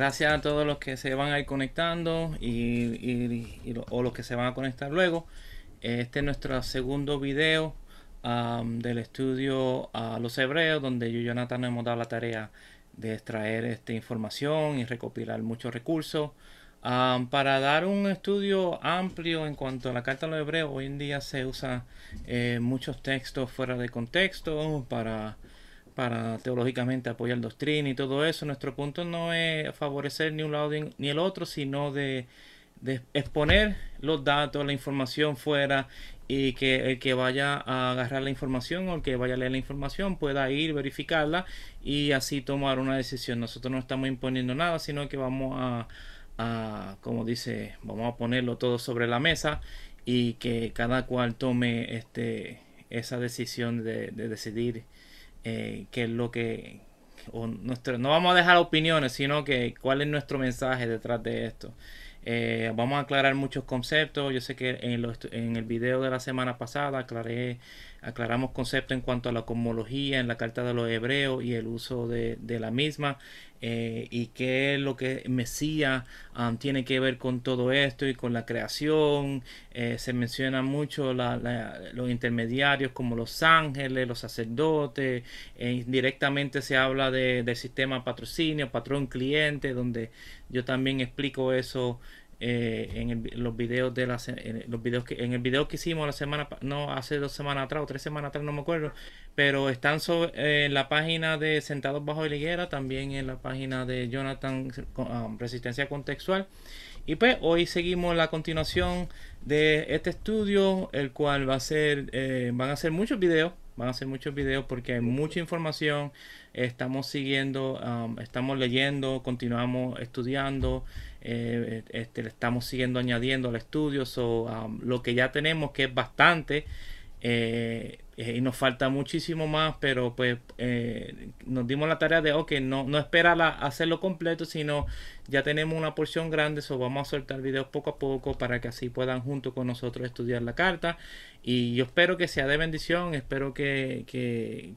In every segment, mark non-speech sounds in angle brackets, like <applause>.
gracias a todos los que se van a ir conectando y, o los que se van a conectar luego. Este es nuestro segundo video del estudio a los hebreos, donde yo y Jonathan hemos dado la tarea de extraer esta información y recopilar muchos recursos. para dar un estudio amplio en cuanto a la carta a los hebreos, hoy en día se usan eh, muchos textos fuera de contexto para, para teológicamente apoyar doctrina y todo eso. Nuestro punto no es favorecer ni un lado ni el otro, sino de, exponer los datos, la información fuera y que el que vaya a agarrar la información o el que vaya a leer la información pueda ir, verificarla y así tomar una decisión. Nosotros no estamos imponiendo nada, sino que vamos a, como dice, vamos a ponerlo todo sobre la mesa y que cada cual tome este, esa decisión de, decidir eh, qué es lo que... nuestro, no vamos a dejar opiniones, sino que cuál es nuestro mensaje detrás de esto. Eh, vamos a aclarar muchos conceptos. Yo sé que en, en, el video de la semana pasada aclaré, aclaramos conceptos en cuanto a la cosmología en la carta de los hebreos y el uso de, la misma. Eh, y qué es lo que Mesías um, tiene que ver con todo esto y con la creación. Eh, se menciona mucho los intermediarios como los ángeles, los sacerdotes. directamente se habla de, del sistema patrocinio, patrón cliente, donde yo también explico eso eh, en, los videos de las los videos que en el video que hicimos la semana no hace dos semanas atrás o tres semanas atrás no me acuerdo pero están sobre, en la página de Sentados bajo la higuera también en la página de Jonathan um, Resistencia Contextual. Y pues hoy seguimos la continuación de este estudio el cual va a ser eh, van a ser muchos videos van a ser muchos videos porque hay mucha información estamos siguiendo, um, estamos leyendo, continuamos estudiando, eh, este, estamos siguiendo añadiendo al estudio, so, um, lo que ya tenemos que es bastante. Eh, eh, y nos falta muchísimo más, pero pues nos dimos la tarea de, ok, no, no esperar hacerlo completo, sino ya tenemos una porción grande, so vamos a soltar videos poco a poco para que así puedan junto con nosotros estudiar la carta y yo espero que sea de bendición, espero que,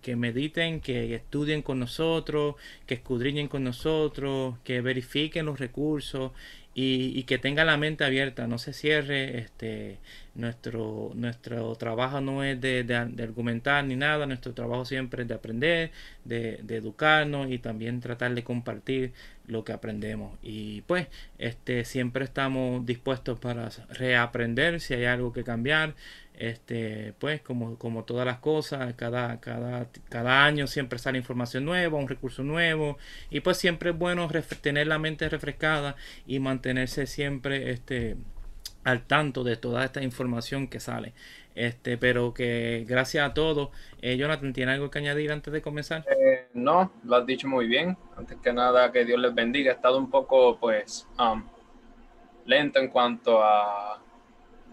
que, mediten, que estudien con nosotros, que escudriñen con nosotros, que verifiquen los recursos y, y, que tengan la mente abierta, no se cierre. Este, nuestro, nuestro trabajo no es de, de, argumentar ni nada, nuestro trabajo siempre es de aprender, de, de, educarnos y también tratar de compartir lo que aprendemos. Y pues este, siempre estamos dispuestos para reaprender si hay algo que cambiar. Este pues como, como todas las cosas cada, cada, cada año siempre sale información nueva un recurso nuevo. Y pues siempre es bueno tener la mente refrescada y mantenerse siempre este al tanto de toda esta información que sale este pero que gracias a todos eh, Jonathan tiene algo que añadir antes de comenzar eh, no lo has dicho muy bien. Antes que nada que Dios les bendiga. He estado un poco pues um, lento en cuanto a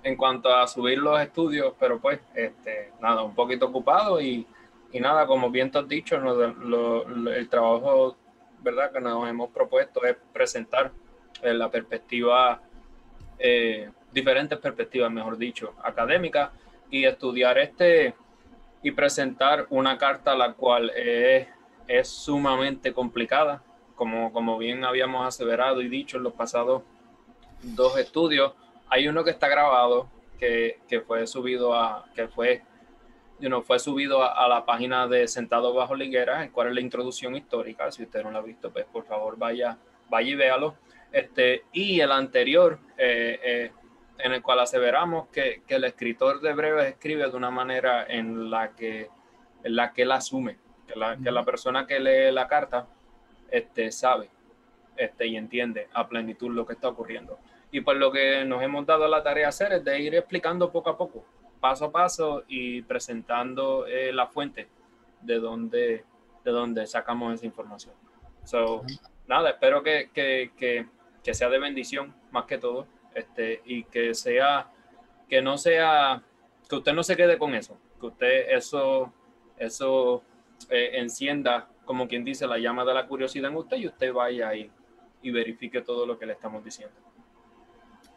en cuanto a subir los estudios, pero pues, este, nada, un poquito ocupado y, y nada, como bien te has dicho, el trabajo, ¿verdad?, que nos hemos propuesto es presentar eh, la perspectiva, eh, diferentes perspectivas, mejor dicho, académicas y estudiar este y presentar una carta la cual es, es sumamente complicada, como, como bien habíamos aseverado y dicho en los pasados dos estudios hay uno que está grabado que, fue subido a, que fue, you fue subido a, la página de Sentado Bajo Liguera, el cual es la introducción histórica. Si usted no lo ha visto, pues por favor vaya, vaya y véalo. Este, y el anterior, eh, eh, en el cual aseveramos que, que, el escritor de breves escribe de una manera en la que, en la que él asume, que la, que la persona que lee la carta este, sabe este, y entiende a plenitud lo que está ocurriendo. Y pues lo que nos hemos dado la tarea de hacer es de ir explicando poco a poco, paso a paso y presentando eh, la fuente de donde, de donde sacamos esa información. So, nada, espero que, que, que, que, sea de bendición más que todo este, y que sea, que no sea, que usted no se quede con eso, que usted eso, eso eh, encienda, como quien dice, la llama de la curiosidad en usted y usted vaya ahí y verifique todo lo que le estamos diciendo.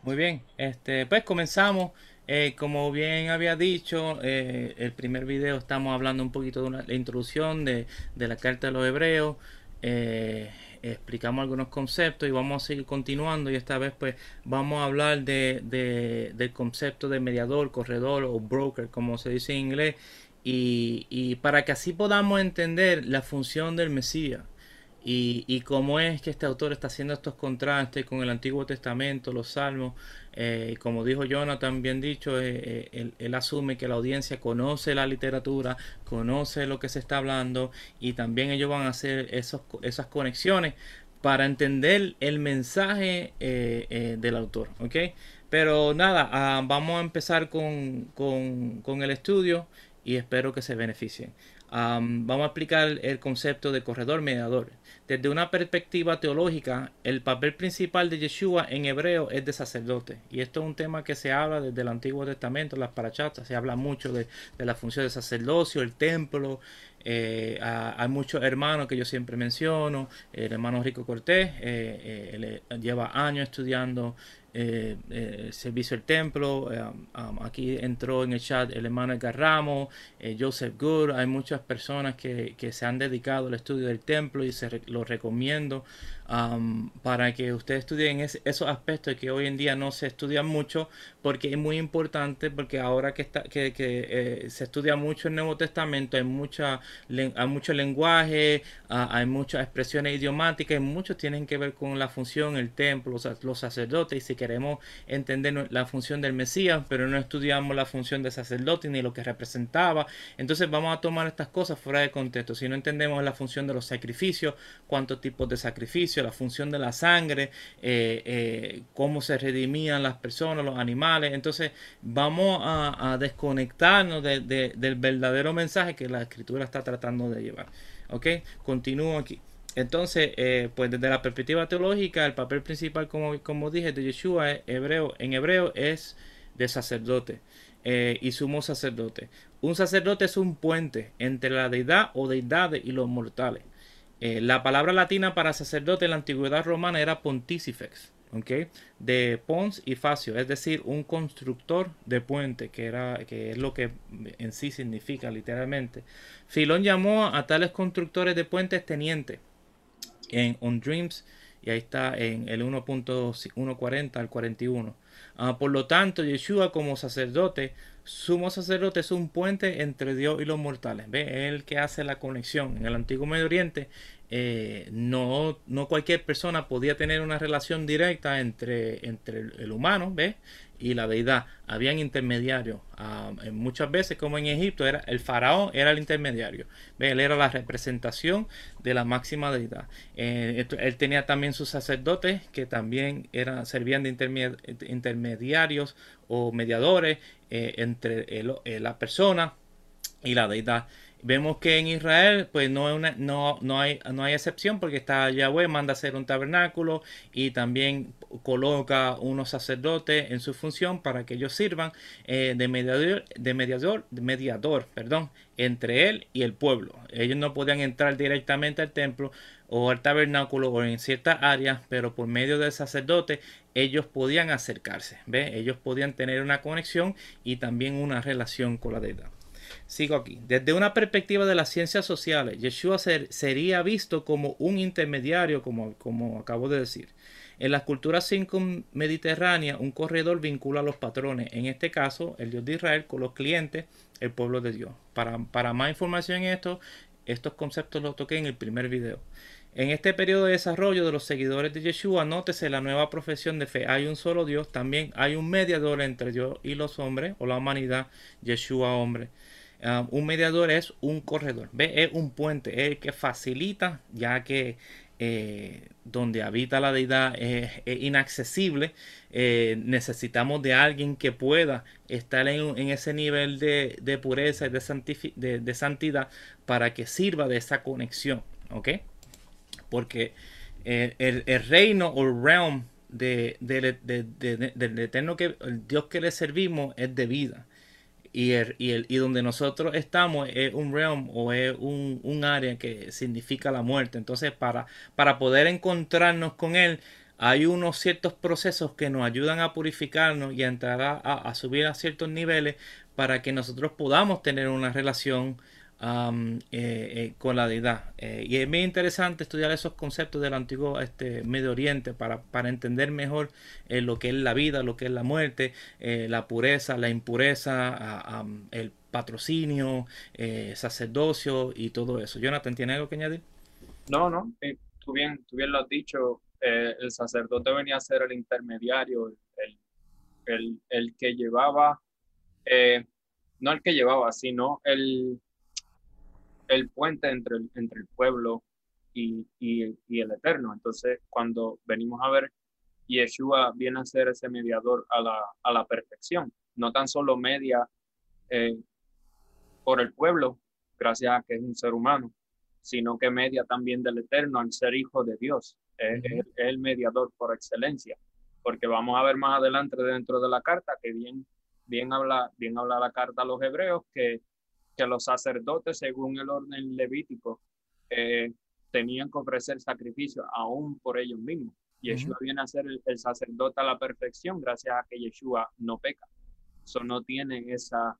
Muy bien, este, pues comenzamos. Eh, como bien había dicho, eh, el primer video estamos hablando un poquito de la introducción de, la carta de los hebreos. Eh, explicamos algunos conceptos y vamos a seguir continuando y esta vez pues vamos a hablar de, del concepto de mediador, corredor o broker como se dice en inglés y, y para que así podamos entender la función del Mesías y, y, cómo es que este autor está haciendo estos contrastes con el Antiguo Testamento, los Salmos. Eh, como dijo Jonathan, bien dicho, eh, eh, él, asume que la audiencia conoce la literatura, conoce lo que se está hablando y también ellos van a hacer esas conexiones para entender el mensaje del autor. Pero nada, ah, vamos a empezar con, con, con el estudio y espero que se beneficien vamos a explicar el concepto de corredor mediador. Desde una perspectiva teológica, el papel principal de Yeshua en hebreo es de sacerdote. Y esto es un tema que se habla desde el Antiguo Testamento, las parachatas, se habla mucho de, la función de sacerdocio, el templo. Eh, hay muchos hermanos que yo siempre menciono. El hermano Rico Cortés eh, eh, lleva años estudiando eh, eh, servicio del templo. Eh, um, aquí entró en el chat el hermano Edgar Ramos, eh, Joseph Good. Hay muchas personas que, que, se han dedicado al estudio del templo y se lo recomiendo para que ustedes estudien esos aspectos que hoy en día no se estudian mucho porque es muy importante porque ahora que, está, que, eh, se estudia mucho el Nuevo Testamento hay, mucha, hay mucho lenguaje, ah, hay muchas expresiones idiomáticas y muchos tienen que ver con la función, el templo, los sacerdotes y si queremos entender la función del Mesías pero no estudiamos la función del sacerdote ni lo que representaba entonces vamos a tomar estas cosas fuera de contexto. Si no entendemos la función de los sacrificios cuántos tipos de sacrificios la función de la sangre, eh, eh, cómo se redimían las personas, los animales. Entonces vamos a, desconectarnos del verdadero mensaje que la escritura está tratando de llevar. ¿Ok? Continúo aquí. Entonces, eh, pues desde la perspectiva teológica, el papel principal, como, como dije, de Yeshua hebreo, en hebreo es de sacerdote y sumo sacerdote. Un sacerdote es un puente entre la deidad o deidades y los mortales. Eh, la palabra latina para sacerdote en la antigüedad romana era pontifex, de pons y facio, es decir, un constructor de puente, que, era, que es lo que en sí significa literalmente. Filón llamó a tales constructores de puentes teniente en On Dreams, y ahí está en el 1.140 al 41. Ah, por lo tanto, Yeshua como sacerdote, sumo sacerdote es un puente entre Dios y los mortales. ¿Ve? Es el que hace la conexión. En el antiguo Medio Oriente eh, no, no cualquier persona podía tener una relación directa entre, entre el, humano ¿ve? Y la deidad. Habían intermediarios. Ah, muchas veces, como en Egipto, era el faraón era el intermediario. Él era la representación de la máxima deidad. Eh, él tenía también sus sacerdotes que también servían de intermediarios o mediadores eh, entre la persona y la deidad. Vemos que en Israel pues no, una, no, no, hay, no hay excepción porque está Yahweh, manda hacer un tabernáculo y también coloca unos sacerdotes en su función para que ellos sirvan eh, de mediador, de mediador, mediador perdón, entre él y el pueblo. Ellos no podían entrar directamente al templo o al tabernáculo o en ciertas áreas, pero por medio del sacerdote ellos podían acercarse, ¿ve? ellos podían tener una conexión y también una relación con la deidad. Sigo aquí. Desde una perspectiva de las ciencias sociales, Yeshua sería visto como un intermediario, como, como acabo de decir. En las culturas mediterráneas, un corredor vincula a los patrones, en este caso, el Dios de Israel, con los clientes, el pueblo de Dios. Para, para más información en esto, estos conceptos los toqué en el primer video. En este periodo de desarrollo de los seguidores de Yeshua, nótese la nueva profesión de fe. Hay un solo Dios, también hay un mediador entre Dios y los hombres, o la humanidad, Yeshua hombre. Um, un mediador es un corredor, ¿ve? es un puente, es el que facilita, ya que eh, donde habita la deidad es, inaccesible, eh, necesitamos de alguien que pueda estar en, ese nivel de, pureza y de, santidad para que sirva de esa conexión, ¿ok? Porque eh, el, reino o realm de, del eterno que Dios que le servimos es de vida y, el, y, el, y donde nosotros estamos es un realm o es un, un, área que significa la muerte. Entonces, para, para poder encontrarnos con Él, hay unos ciertos procesos que nos ayudan a purificarnos y a entrar a, a subir a ciertos niveles para que nosotros podamos tener una relación eh, eh, con la deidad. Eh, y es muy interesante estudiar esos conceptos del antiguo este, Medio Oriente para, para entender mejor lo que es la vida, lo que es la muerte, la pureza, la impureza, el patrocinio, sacerdocio y todo eso. Jonathan, ¿tiene algo que añadir? No, no, tú, bien, tú bien lo has dicho. el sacerdote venía a ser el intermediario, el, el, el que llevaba, no el que llevaba, sino el el puente entre el, entre el pueblo y, y, el eterno. Entonces, cuando venimos a ver, Yeshua viene a ser ese mediador a la, a la perfección, no tan solo media eh, por el pueblo, gracias a que es un ser humano, sino que media también del eterno al ser hijo de Dios. Es, el mediador por excelencia, porque vamos a ver más adelante dentro de la carta que bien, bien, habla, bien habla la carta a los hebreos que que los sacerdotes, según el orden levítico, eh, tenían que ofrecer sacrificio aún por ellos mismos. Yeshua viene a ser el, sacerdote a la perfección gracias a que Yeshua no peca. Eso no tiene esa,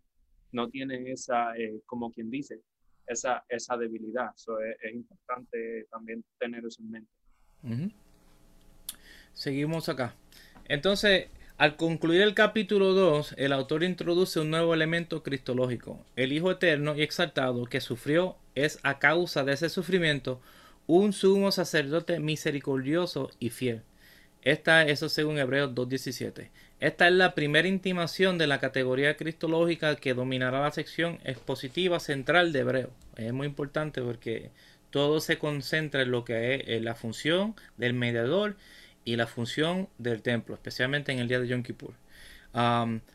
no tiene esa, eh, como quien dice, esa, esa debilidad. Eso es, importante también tener eso en mente. Seguimos acá. Entonces, al concluir el capítulo 2, el autor introduce un nuevo elemento cristológico. El Hijo Eterno y Exaltado que sufrió es a causa de ese sufrimiento un sumo sacerdote misericordioso y fiel. Esta, eso según Hebreos 2.17. Esta es la primera intimación de la categoría cristológica que dominará la sección expositiva central de Hebreo. Es muy importante porque todo se concentra en lo que es la función del mediador y la función del templo, especialmente en el día de Yom Kippur.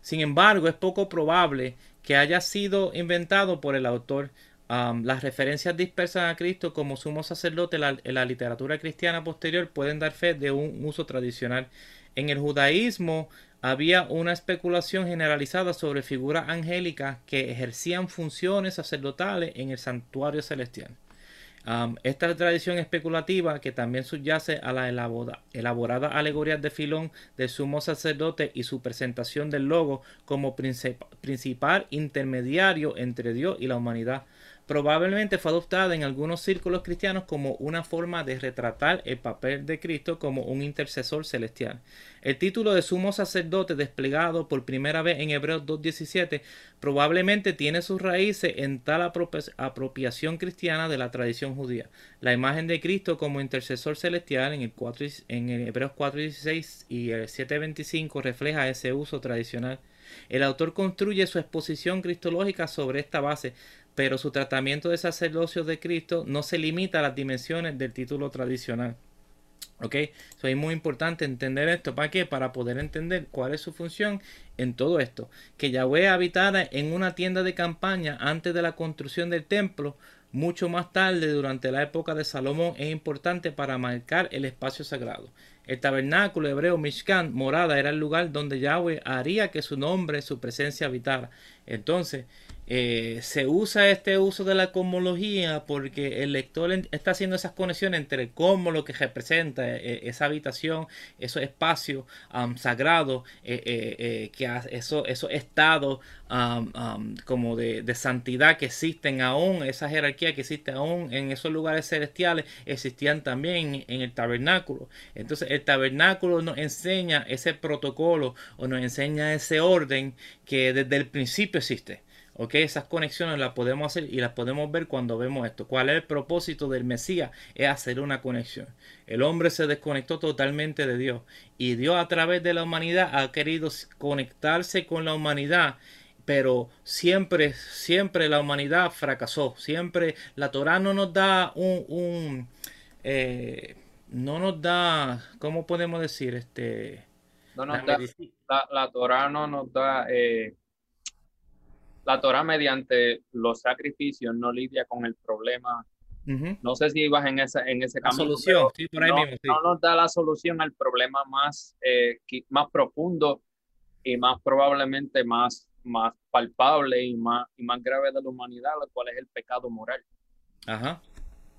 sin embargo, es poco probable que haya sido inventado por el autor. las referencias dispersas a Cristo como sumo sacerdote en la, literatura cristiana posterior pueden dar fe de un uso tradicional. En el judaísmo había una especulación generalizada sobre figuras angélicas que ejercían funciones sacerdotales en el santuario celestial esta tradición especulativa, que también subyace a la elaborada alegoría de Filón del sumo sacerdote y su presentación del logo como principal intermediario entre Dios y la humanidad, probablemente fue adoptada en algunos círculos cristianos como una forma de retratar el papel de Cristo como un intercesor celestial. El título de sumo sacerdote desplegado por primera vez en Hebreos 2.17 probablemente tiene sus raíces en tal apropiación cristiana de la tradición judía. La imagen de Cristo como intercesor celestial en, el 4, en Hebreos 4.16 y el 7.25 refleja ese uso tradicional. El autor construye su exposición cristológica sobre esta base, pero su tratamiento de sacerdocio de Cristo no se limita a las dimensiones del título tradicional. ¿Ok? es muy importante entender esto. ¿Para qué? Para poder entender cuál es su función en todo esto. Que Yahweh habitara en una tienda de campaña antes de la construcción del templo, mucho más tarde, durante la época de Salomón, es importante para marcar el espacio sagrado. El tabernáculo hebreo Mishkan, morada, era el lugar donde Yahweh haría que su nombre, su presencia habitara. Entonces, eh, se usa este uso de la cosmología porque el lector está haciendo esas conexiones entre el cosmos, que representa eh, esa habitación, esos espacios sagrados, eh, que esos eso estados como de, de, santidad que existen aún, esa jerarquía que existe aún en esos lugares celestiales, existían también en el tabernáculo. Entonces el tabernáculo nos enseña ese protocolo o nos enseña ese orden que desde el principio existe. ¿Ok? Esas conexiones las podemos hacer y las podemos ver cuando vemos esto. ¿Cuál es el propósito del Mesías? Es hacer una conexión. El hombre se desconectó totalmente de Dios y Dios a través de la humanidad ha querido conectarse con la humanidad pero siempre, siempre la humanidad fracasó. Siempre la Torah no nos da un, eh, no nos da, ¿cómo podemos decir? Este, no nos da, la, la Torah no nos da eh, la Torah mediante los sacrificios no lidia con el problema. No sé si ibas en, esa, en ese camino. Solución, por ahí no, mismo, no, nos da la solución al problema más, eh, más profundo y más probablemente más, más palpable y más, y más grave de la humanidad, lo cual es el pecado moral. Ajá.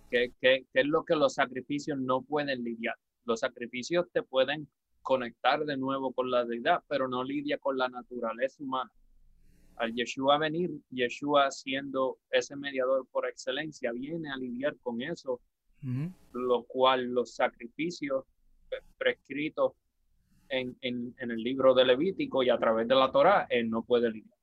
Que, que, que es lo que los sacrificios no pueden lidiar. Los sacrificios te pueden conectar de nuevo con la deidad, pero no lidia con la naturaleza humana al Yeshua venir, Yeshua siendo ese mediador por excelencia, viene a lidiar con eso, lo cual los sacrificios prescritos en, en, en, el libro de Levítico y a través de la Torah, él no puede lidiar.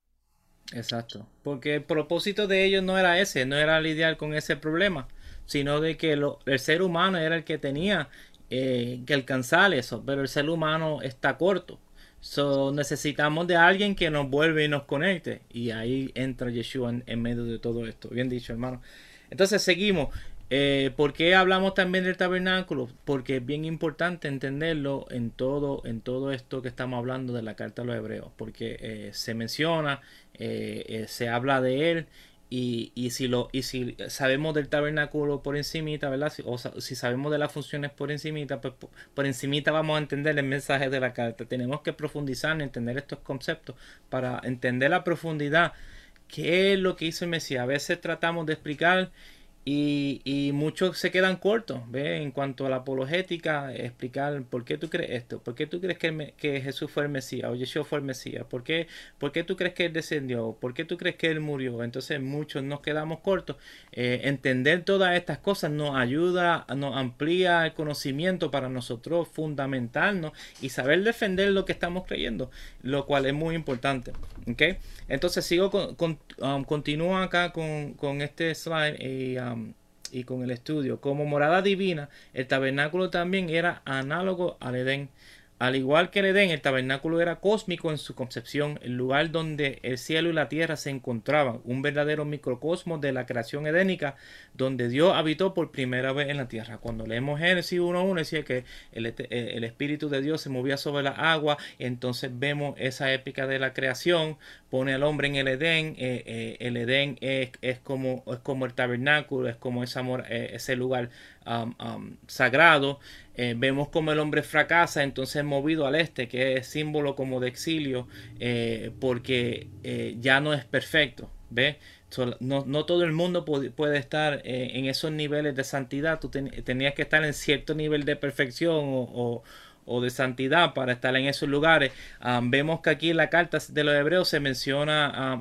Exacto, porque el propósito de ellos no era ese, no era lidiar con ese problema, sino de que lo, el ser humano era el que tenía eh, que alcanzar eso, pero el ser humano está corto. So, necesitamos de alguien que nos vuelva y nos conecte. Y ahí entra Yeshua en, medio de todo esto. Bien dicho, hermano. Entonces seguimos. Eh, ¿Por qué hablamos también del tabernáculo? Porque es bien importante entenderlo en todo, en todo esto que estamos hablando de la carta a los hebreos. Porque eh, se menciona, eh, se habla de él y, y, si lo, y si sabemos del tabernáculo por encimita, ¿verdad? o si sabemos de las funciones por encimita, pues por, por, encimita vamos a entender el mensaje de la carta. Tenemos que profundizar en entender estos conceptos para entender la profundidad. ¿Qué es lo que hizo el Mesías? A veces tratamos de explicar y, muchos se quedan cortos ¿ve? en cuanto a la apologética, explicar por qué tú crees esto, por qué tú crees que, que Jesús fue el Mesías o Yeshua fue el Mesías, ¿Por qué, por qué tú crees que Él descendió, por qué tú crees que Él murió. Entonces muchos nos quedamos cortos. Eh, entender todas estas cosas nos ayuda, nos amplía el conocimiento para nosotros, fundamentarnos y saber defender lo que estamos creyendo, lo cual es muy importante. ¿okay? Entonces sigo con, um, continúo acá con, con este slide y, um, y con el estudio. Como morada divina, el tabernáculo también era análogo al Edén. Al igual que el Edén, el tabernáculo era cósmico en su concepción, el lugar donde el cielo y la tierra se encontraban, un verdadero microcosmos de la creación edénica, donde Dios habitó por primera vez en la tierra. Cuando leemos Génesis 1.1, decía que el, el, Espíritu de Dios se movía sobre la agua, entonces vemos esa épica de la creación, pone al hombre en el Edén, eh, eh, el Edén es, como, es como el tabernáculo, es como esa, eh, ese lugar um, um, sagrado. Eh, vemos como el hombre fracasa, entonces movido al este, que es símbolo como de exilio, eh, porque eh, ya no es perfecto. ¿Ve? no, no, todo el mundo puede, estar en esos niveles de santidad. Tú tenías que estar en cierto nivel de perfección o, o de santidad para estar en esos lugares. vemos que aquí en la carta de los hebreos se menciona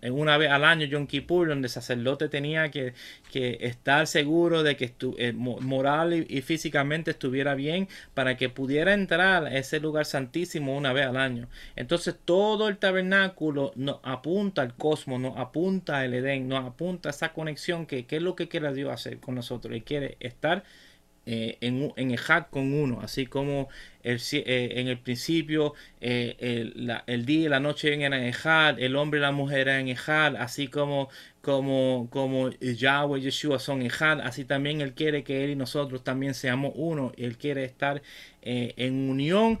en una vez al año Yom Kippur, donde el sacerdote tenía que, que estar seguro de que eh, moral y, físicamente estuviera bien para que pudiera entrar a ese lugar santísimo una vez al año. Entonces todo el tabernáculo nos apunta al cosmos, nos apunta al Edén, nos apunta a esa conexión que, que es lo que quiere Dios hacer con nosotros. y quiere estar eh, en, en con uno, así como el, eh, en el principio eh, el, el, día y la noche en Ejad, el hombre y la mujer en Ejad, así como, como, como Yahweh y Yeshua son Ejad, así también Él quiere que Él y nosotros también seamos uno, Él quiere estar en unión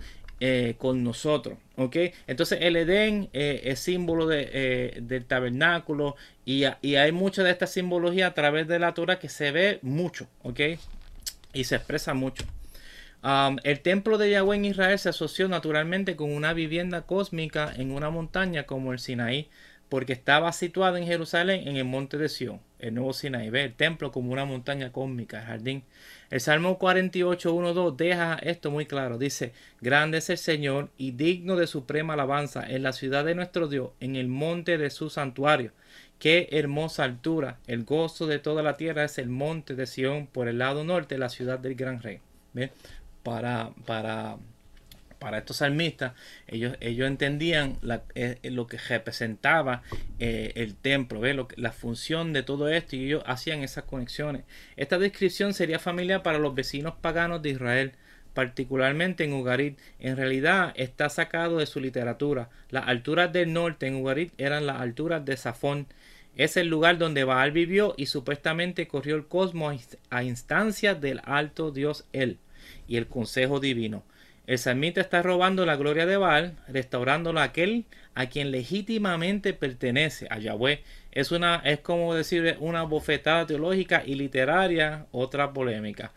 con nosotros. ¿ok? Entonces el Edén es símbolo de, del tabernáculo y, y, hay mucha de esta simbología a través de la Torah que se ve mucho. ¿ok? Y se expresa mucho. El templo de Yahweh en Israel se asoció naturalmente con una vivienda cósmica en una montaña como el Sinaí, porque estaba situado en Jerusalén en el monte de Sión, el nuevo Sinaí. Ve el templo como una montaña cósmica, el jardín. El Salmo 48, 1, 2 deja esto muy claro. Dice, grande es el Señor y digno de suprema alabanza en la ciudad de nuestro Dios, en el monte de su santuario. Qué hermosa altura. El gozo de toda la tierra es el monte de Sión por el lado norte, la ciudad del gran rey. Para, para, para estos salmistas, ellos, ellos entendían eh, lo que representaba eh, el templo, la función de todo esto y ellos hacían esas conexiones. Esta descripción sería familiar para los vecinos paganos de Israel particularmente en Ugarit, en realidad está sacado de su literatura. Las alturas del norte en Ugarit eran las alturas de Safón. Es el lugar donde Baal vivió y supuestamente corrió el cosmos a instancias del alto Dios Él y el consejo divino. El salmista está robando la gloria de Baal, restaurándola a aquel a quien legítimamente pertenece, a Yahweh. Es, una, es como decir una bofetada teológica y literaria, otra polémica.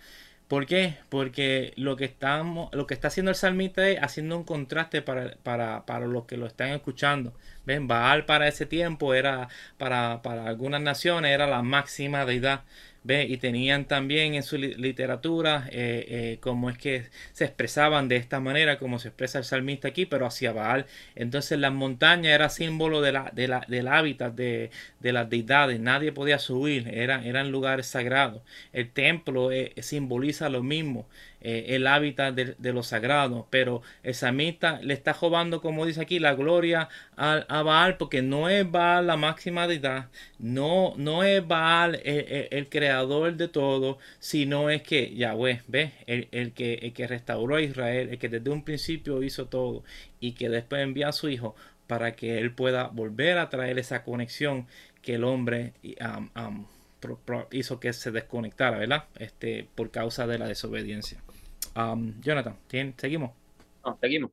¿Por qué? Porque lo que, estamos, lo que está haciendo el salmista es haciendo un contraste para, para, para los que lo están escuchando. Ven, Baal para ese tiempo era, para, para algunas naciones, era la máxima deidad. ¿Ve? Y tenían también en su literatura eh, eh, cómo es que se expresaban de esta manera, como se expresa el salmista aquí, pero hacia Baal. Entonces las montañas era símbolo de la, de la, del hábitat de, de, las deidades. Nadie podía subir, eran, eran lugares sagrados. El templo eh, simboliza lo mismo. Eh, el hábitat de, los sagrados. Pero el samita le está robando, como dice aquí, la gloria a, a, Baal, porque no es Baal la máxima deidad, no, no es Baal el, creador de todo, sino es que Yahweh, ¿ves? El, el, que, el que restauró a Israel, el que desde un principio hizo todo y que después envía a su hijo para que él pueda volver a traer esa conexión que el hombre hizo que se desconectara, ¿verdad? Este, por causa de la desobediencia. Jonathan, seguimos. seguimos.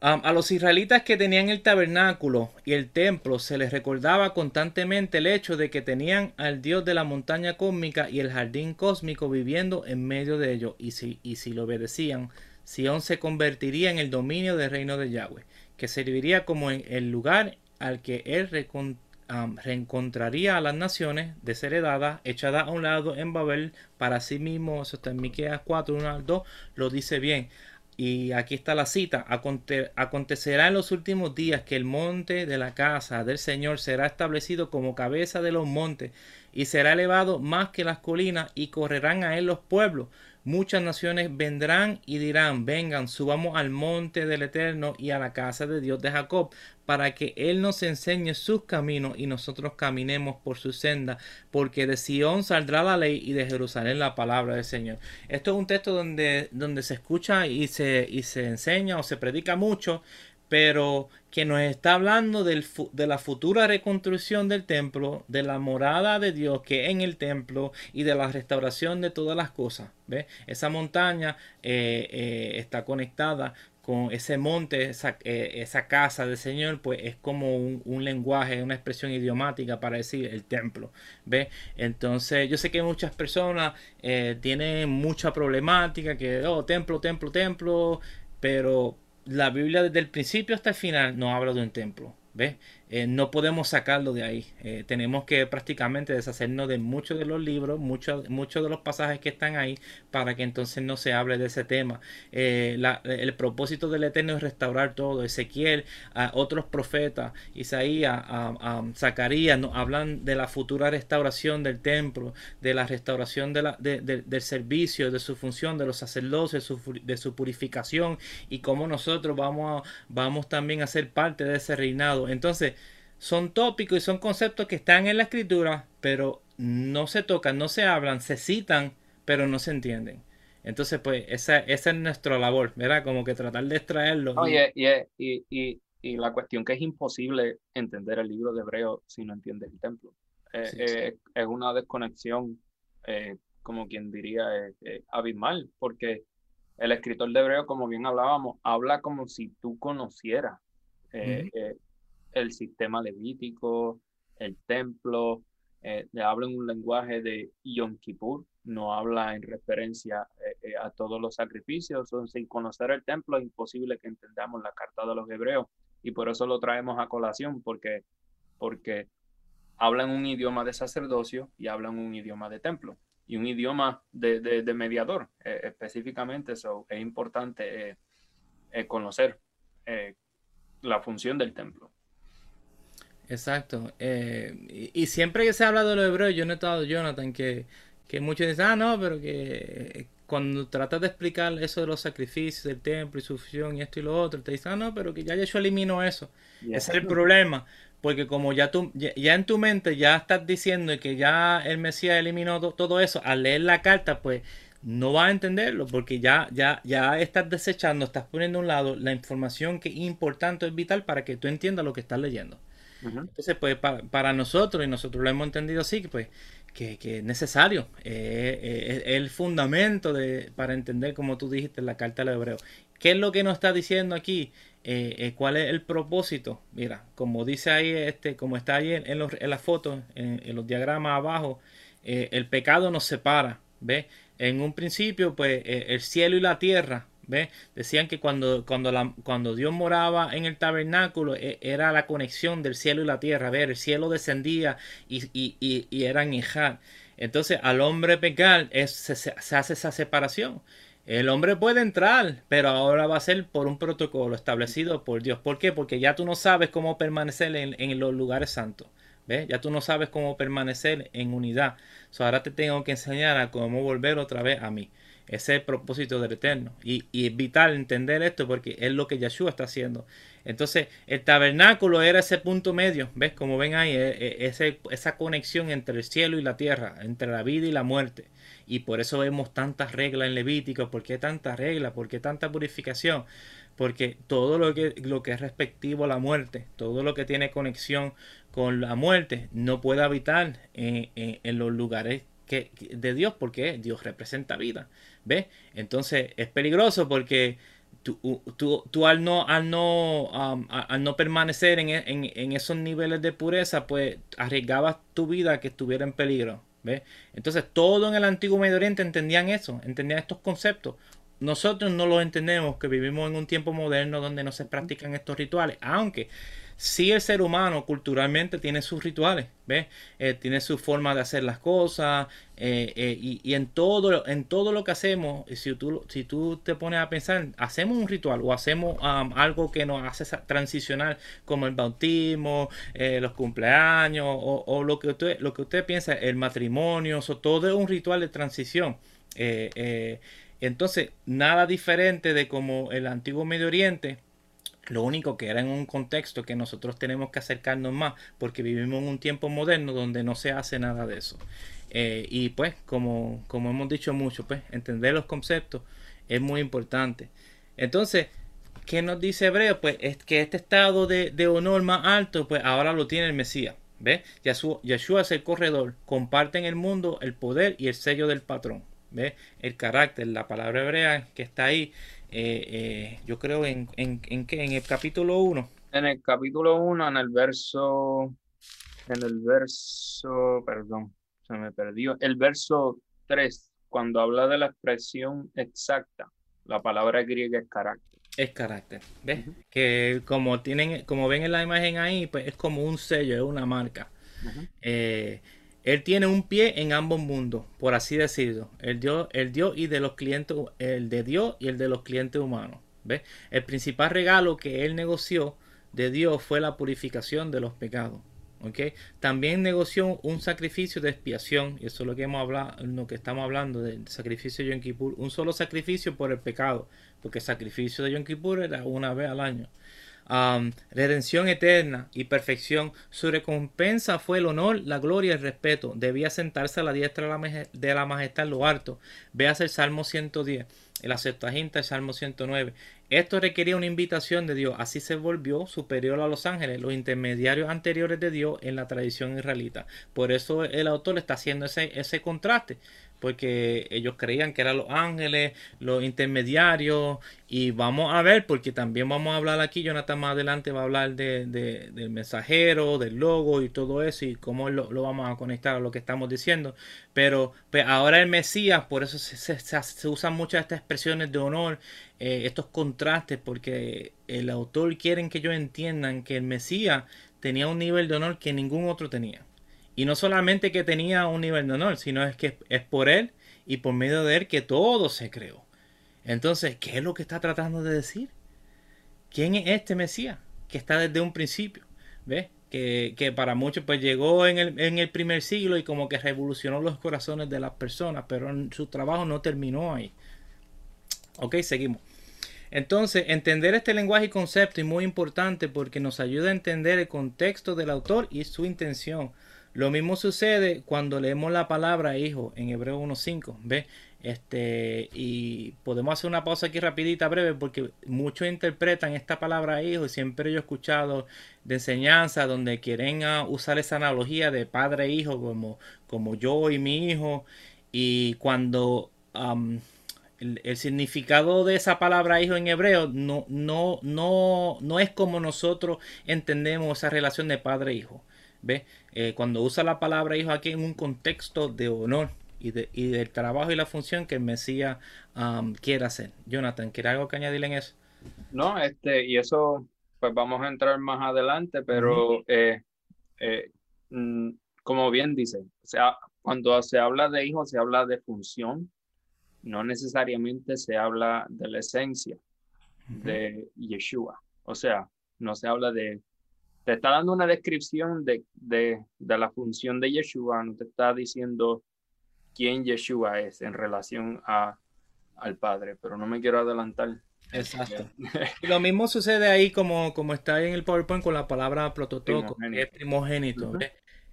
a los israelitas que tenían el tabernáculo y el templo se les recordaba constantemente el hecho de que tenían al Dios de la montaña cósmica y el jardín cósmico viviendo en medio de ellos y si, y si lo obedecían, Sion se convertiría en el dominio del reino de Yahweh, que serviría como en el lugar al que él reencontraría a las naciones desheredadas, echadas a un lado en Babel, para sí mismo, eso está en Miqueas 4, 1 al 2, lo dice bien. Y aquí está la cita. acontecerá en los últimos días que el monte de la casa del Señor será establecido como cabeza de los montes y será elevado más que las colinas y correrán a él los pueblos Muchas naciones vendrán y dirán, vengan, subamos al monte del Eterno y a la casa de Dios de Jacob, para que Él nos enseñe sus caminos y nosotros caminemos por su senda, porque de Sión saldrá la ley y de Jerusalén la palabra del Señor. Esto es un texto donde, donde se escucha y se, y se enseña o se predica mucho, pero que nos está hablando de la futura reconstrucción del templo, de la morada de Dios que en el templo y de la restauración de todas las cosas. ¿ve? Esa montaña eh, eh, está conectada con ese monte, esa, eh, esa, casa del Señor, pues es como un, lenguaje, una expresión idiomática para decir el templo. ¿ve? Entonces, yo sé que muchas personas tienen mucha problemática, que, oh, templo, templo, templo, pero la Biblia desde el principio hasta el final no habla de un templo. ¿Ves? Eh, no podemos sacarlo de ahí. Eh, tenemos que prácticamente deshacernos de muchos de los libros, muchos muchos de los pasajes que están ahí, para que entonces no se hable de ese tema. Eh, el propósito del Eterno es restaurar todo. Ezequiel, a otros profetas, Isaías, a, Zacarías, nos hablan de la futura restauración del templo, de la restauración de del servicio, de su función, de los sacerdotes, de su, purificación y cómo nosotros vamos, a, vamos también a ser parte de ese reinado. Entonces, son tópicos y son conceptos que están en la escritura, pero no se tocan, no se hablan, se citan, pero no se entienden. Entonces, pues, esa, esa es nuestra labor, ¿verdad? Como que tratar de extraerlo. Oye, y, y, y, la cuestión que es imposible entender el libro de Hebreo si no entiendes el templo. Eh, eh, es una desconexión, eh, como quien diría, abismal, porque el escritor de Hebreo, como bien hablábamos, habla como si tú conocieras el sistema levítico, el templo, eh, le habla en un lenguaje de Yom Kippur, no habla en referencia eh, eh, a todos los sacrificios, sin conocer el templo es imposible que entendamos la carta de los hebreos y por eso lo traemos a colación, porque, porque hablan un idioma de sacerdocio y hablan un idioma de templo y un idioma de, de, mediador específicamente, eso es importante conocer la función del templo. Exacto. Eh, y, siempre que se habla de los hebreos, yo he notado, Jonathan, que, que muchos dicen, ah, no, pero que eh, cuando tratas de explicar eso de los sacrificios del templo y su fusión y esto y lo otro, te dicen, ah, no, pero que ya yo eliminó eso. Ese es el problema. Porque como ya tú, ya, en tu mente ya estás diciendo que ya el Mesías eliminó todo eso, al leer la carta, pues no vas a entenderlo porque ya, ya, ya estás desechando, estás poniendo a un lado la información que es importante, es vital para que tú entiendas lo que estás leyendo. Entonces, pues para, nosotros, y nosotros lo hemos entendido así, pues que, que es necesario, eh, eh, es el fundamento de, para entender, como tú dijiste, la carta de hebreo. ¿Qué es lo que nos está diciendo aquí? Eh, ¿Cuál es el propósito? Mira, como dice ahí, este, como está ahí en, los, en las fotos, en, los diagramas abajo, el pecado nos separa, ¿ves? En un principio, pues el cielo y la tierra, Decían que cuando, cuando, cuando Dios moraba en el tabernáculo e, era la conexión del cielo y la tierra. Ver, el cielo descendía y, y, y, eran Entonces al hombre pecar se, se, hace esa separación. El hombre puede entrar, pero ahora va a ser por un protocolo establecido por Dios. ¿Por qué? Porque ya tú no sabes cómo permanecer en, los lugares santos. ¿Ves? Ya tú no sabes cómo permanecer en unidad. ahora te tengo que enseñar a cómo volver otra vez a mí. Ese es el propósito del Eterno. Y, es vital entender esto porque es lo que Yeshua está haciendo. Entonces, el tabernáculo era ese punto medio. ¿Ves? Como ven ahí, e, e, esa conexión entre el cielo y la tierra, entre la vida y la muerte. Y por eso vemos tantas reglas en Levítico. ¿Por qué tantas reglas? ¿Por qué tanta purificación? Porque todo lo que, lo que es respectivo a la muerte, todo lo que tiene conexión con la muerte, no puede habitar en los lugares que, de Dios porque Dios representa vida. ¿Ves? Entonces es peligroso porque tú, tú, tú al no, al no, al no permanecer en, en, en, esos niveles de pureza, pues arriesgabas tu vida que estuviera en peligro. ¿Ves? Entonces todo en el antiguo Medio Oriente entendían eso, entendían estos conceptos. Nosotros no lo entendemos, que vivimos en un tiempo moderno donde no se practican estos rituales, aunque si el ser humano culturalmente tiene sus rituales, ¿ves? Eh, tiene su forma de hacer las cosas eh, eh, y, en, todo, en todo lo que hacemos, si tú, si tú te pones a pensar, hacemos un ritual o hacemos um, algo que nos hace transicionar como el bautismo, los cumpleaños o, lo, que usted, lo que usted piensa, el matrimonio, todo es un ritual de transición. entonces, nada diferente de como el antiguo Medio Oriente lo único que era en un contexto que nosotros tenemos que acercarnos más porque vivimos en un tiempo moderno donde no se hace nada de eso. Eh, y pues, como, como hemos dicho mucho, pues entender los conceptos es muy importante. Entonces, ¿qué nos dice Hebreo? Pues es que este estado de, honor más alto, pues ahora lo tiene el Mesías. ¿Ves? Yeshua, Yeshua es el corredor, comparte en el mundo el poder y el sello del patrón. ¿Ves? El carácter, la palabra hebrea que está ahí eh, eh, yo creo en, en, en, ¿qué? en el capítulo 1. En el capítulo 1, en el verso, en el verso, perdón, se me perdió, el verso 3, cuando habla de la expresión exacta, la palabra griega es carácter. Es carácter, ¿ves? Que como tienen, como ven en la imagen ahí, pues es como un sello, es una marca. eh, él tiene un pie en ambos mundos, por así decirlo. El Dios, el Dios y de los clientes, el de Dios y el de los clientes humanos. ¿Ves? El principal regalo que él negoció de Dios fue la purificación de los pecados. ¿okay? También negoció un sacrificio de expiación, y eso es lo que hemos hablado, lo que estamos hablando del sacrificio de Yom Kippur, un solo sacrificio por el pecado, porque el sacrificio de Yom Kippur era una vez al año redención eterna y perfección. Su recompensa fue el honor, la gloria y el respeto. Debía sentarse a la diestra de la majestad en lo alto. Veas el Salmo 110, el Septuaginta, el Salmo 109. Esto requería una invitación de Dios. Así se volvió superior a los ángeles, los intermediarios anteriores de Dios en la tradición israelita. Por eso el autor está haciendo ese, ese contraste porque ellos creían que eran los ángeles, los intermediarios, y vamos a ver, porque también vamos a hablar aquí, Jonathan más adelante va a hablar de, del mensajero, del logo y todo eso, y cómo lo, vamos a conectar a lo que estamos diciendo, pero pues, ahora el Mesías, por eso se, se, usan muchas estas expresiones de honor, eh, estos contrastes, porque el autor quiere que ellos entiendan que el Mesías tenía un nivel de honor que ningún otro tenía. Y no solamente que tenía un nivel de honor, sino es que es por él y por medio de él que todo se creó. Entonces, ¿qué es lo que está tratando de decir? ¿Quién es este Mesías? Que está desde un principio. ¿Ves? Que, que, para muchos pues llegó en el, en el, primer siglo y como que revolucionó los corazones de las personas, pero su trabajo no terminó ahí. Ok, seguimos. Entonces, entender este lenguaje y concepto es muy importante porque nos ayuda a entender el contexto del autor y su intención. Lo mismo sucede cuando leemos la palabra hijo en Hebreo 1.5, ¿ve? Este, y podemos hacer una pausa aquí rapidita, breve, porque muchos interpretan esta palabra hijo y siempre yo he escuchado de enseñanza donde quieren ah, usar esa analogía de padre e hijo como, como yo y mi hijo. Y cuando el, significado de esa palabra hijo en hebreo no, no, no, no es como nosotros entendemos esa relación de padre e hijo. ¿Ve? Eh, cuando usa la palabra hijo aquí en un contexto de honor, y, de, y del trabajo y la función que el Mesías um, quiere hacer. Jonathan, ¿quiere algo que añadir en eso? No, este, y eso, pues vamos a entrar más adelante, pero eh, eh, mm, como bien dice, o sea, cuando se habla de hijo, se habla de función, no necesariamente se habla de la esencia de Yeshua. O sea, no se habla de te está dando una descripción de, de, de, la función de Yeshua, no te está diciendo quién Yeshua es en relación a, al Padre, pero no me quiero adelantar. Exacto. <laughs> lo mismo sucede ahí como, como está en el PowerPoint con la palabra prototoco, primogénito. que es primogénito.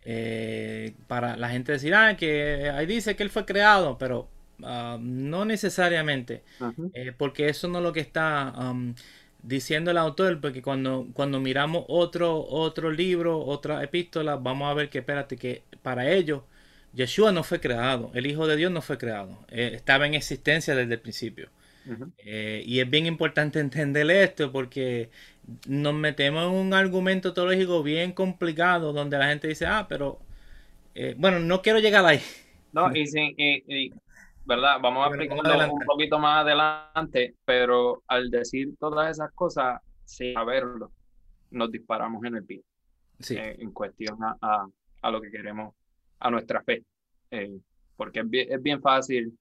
eh, para la gente decir, ah, que ahí dice que él fue creado, pero uh, no necesariamente, uh -huh. eh, porque eso no es lo que está... Um, diciendo el autor, porque cuando, cuando miramos otro, otro libro, otra epístola, vamos a ver que, espérate, que para ellos, Yeshua no fue creado, el Hijo de Dios no fue creado, eh, estaba en existencia desde el principio. Uh -huh. eh, y es bien importante <laughs> entender esto porque nos metemos en un argumento teológico bien complicado donde la gente dice, ah, pero, eh, bueno, no quiero llegar ahí. No, <laughs> y, y ¿verdad? Vamos a explicarlo un poquito más adelante, pero al decir todas esas cosas, sin saberlo, nos disparamos en el pie. Sí. Eh, en cuestión a, a, a, lo que queremos, a nuestra fe. Eh, porque es bien, es bien fácil,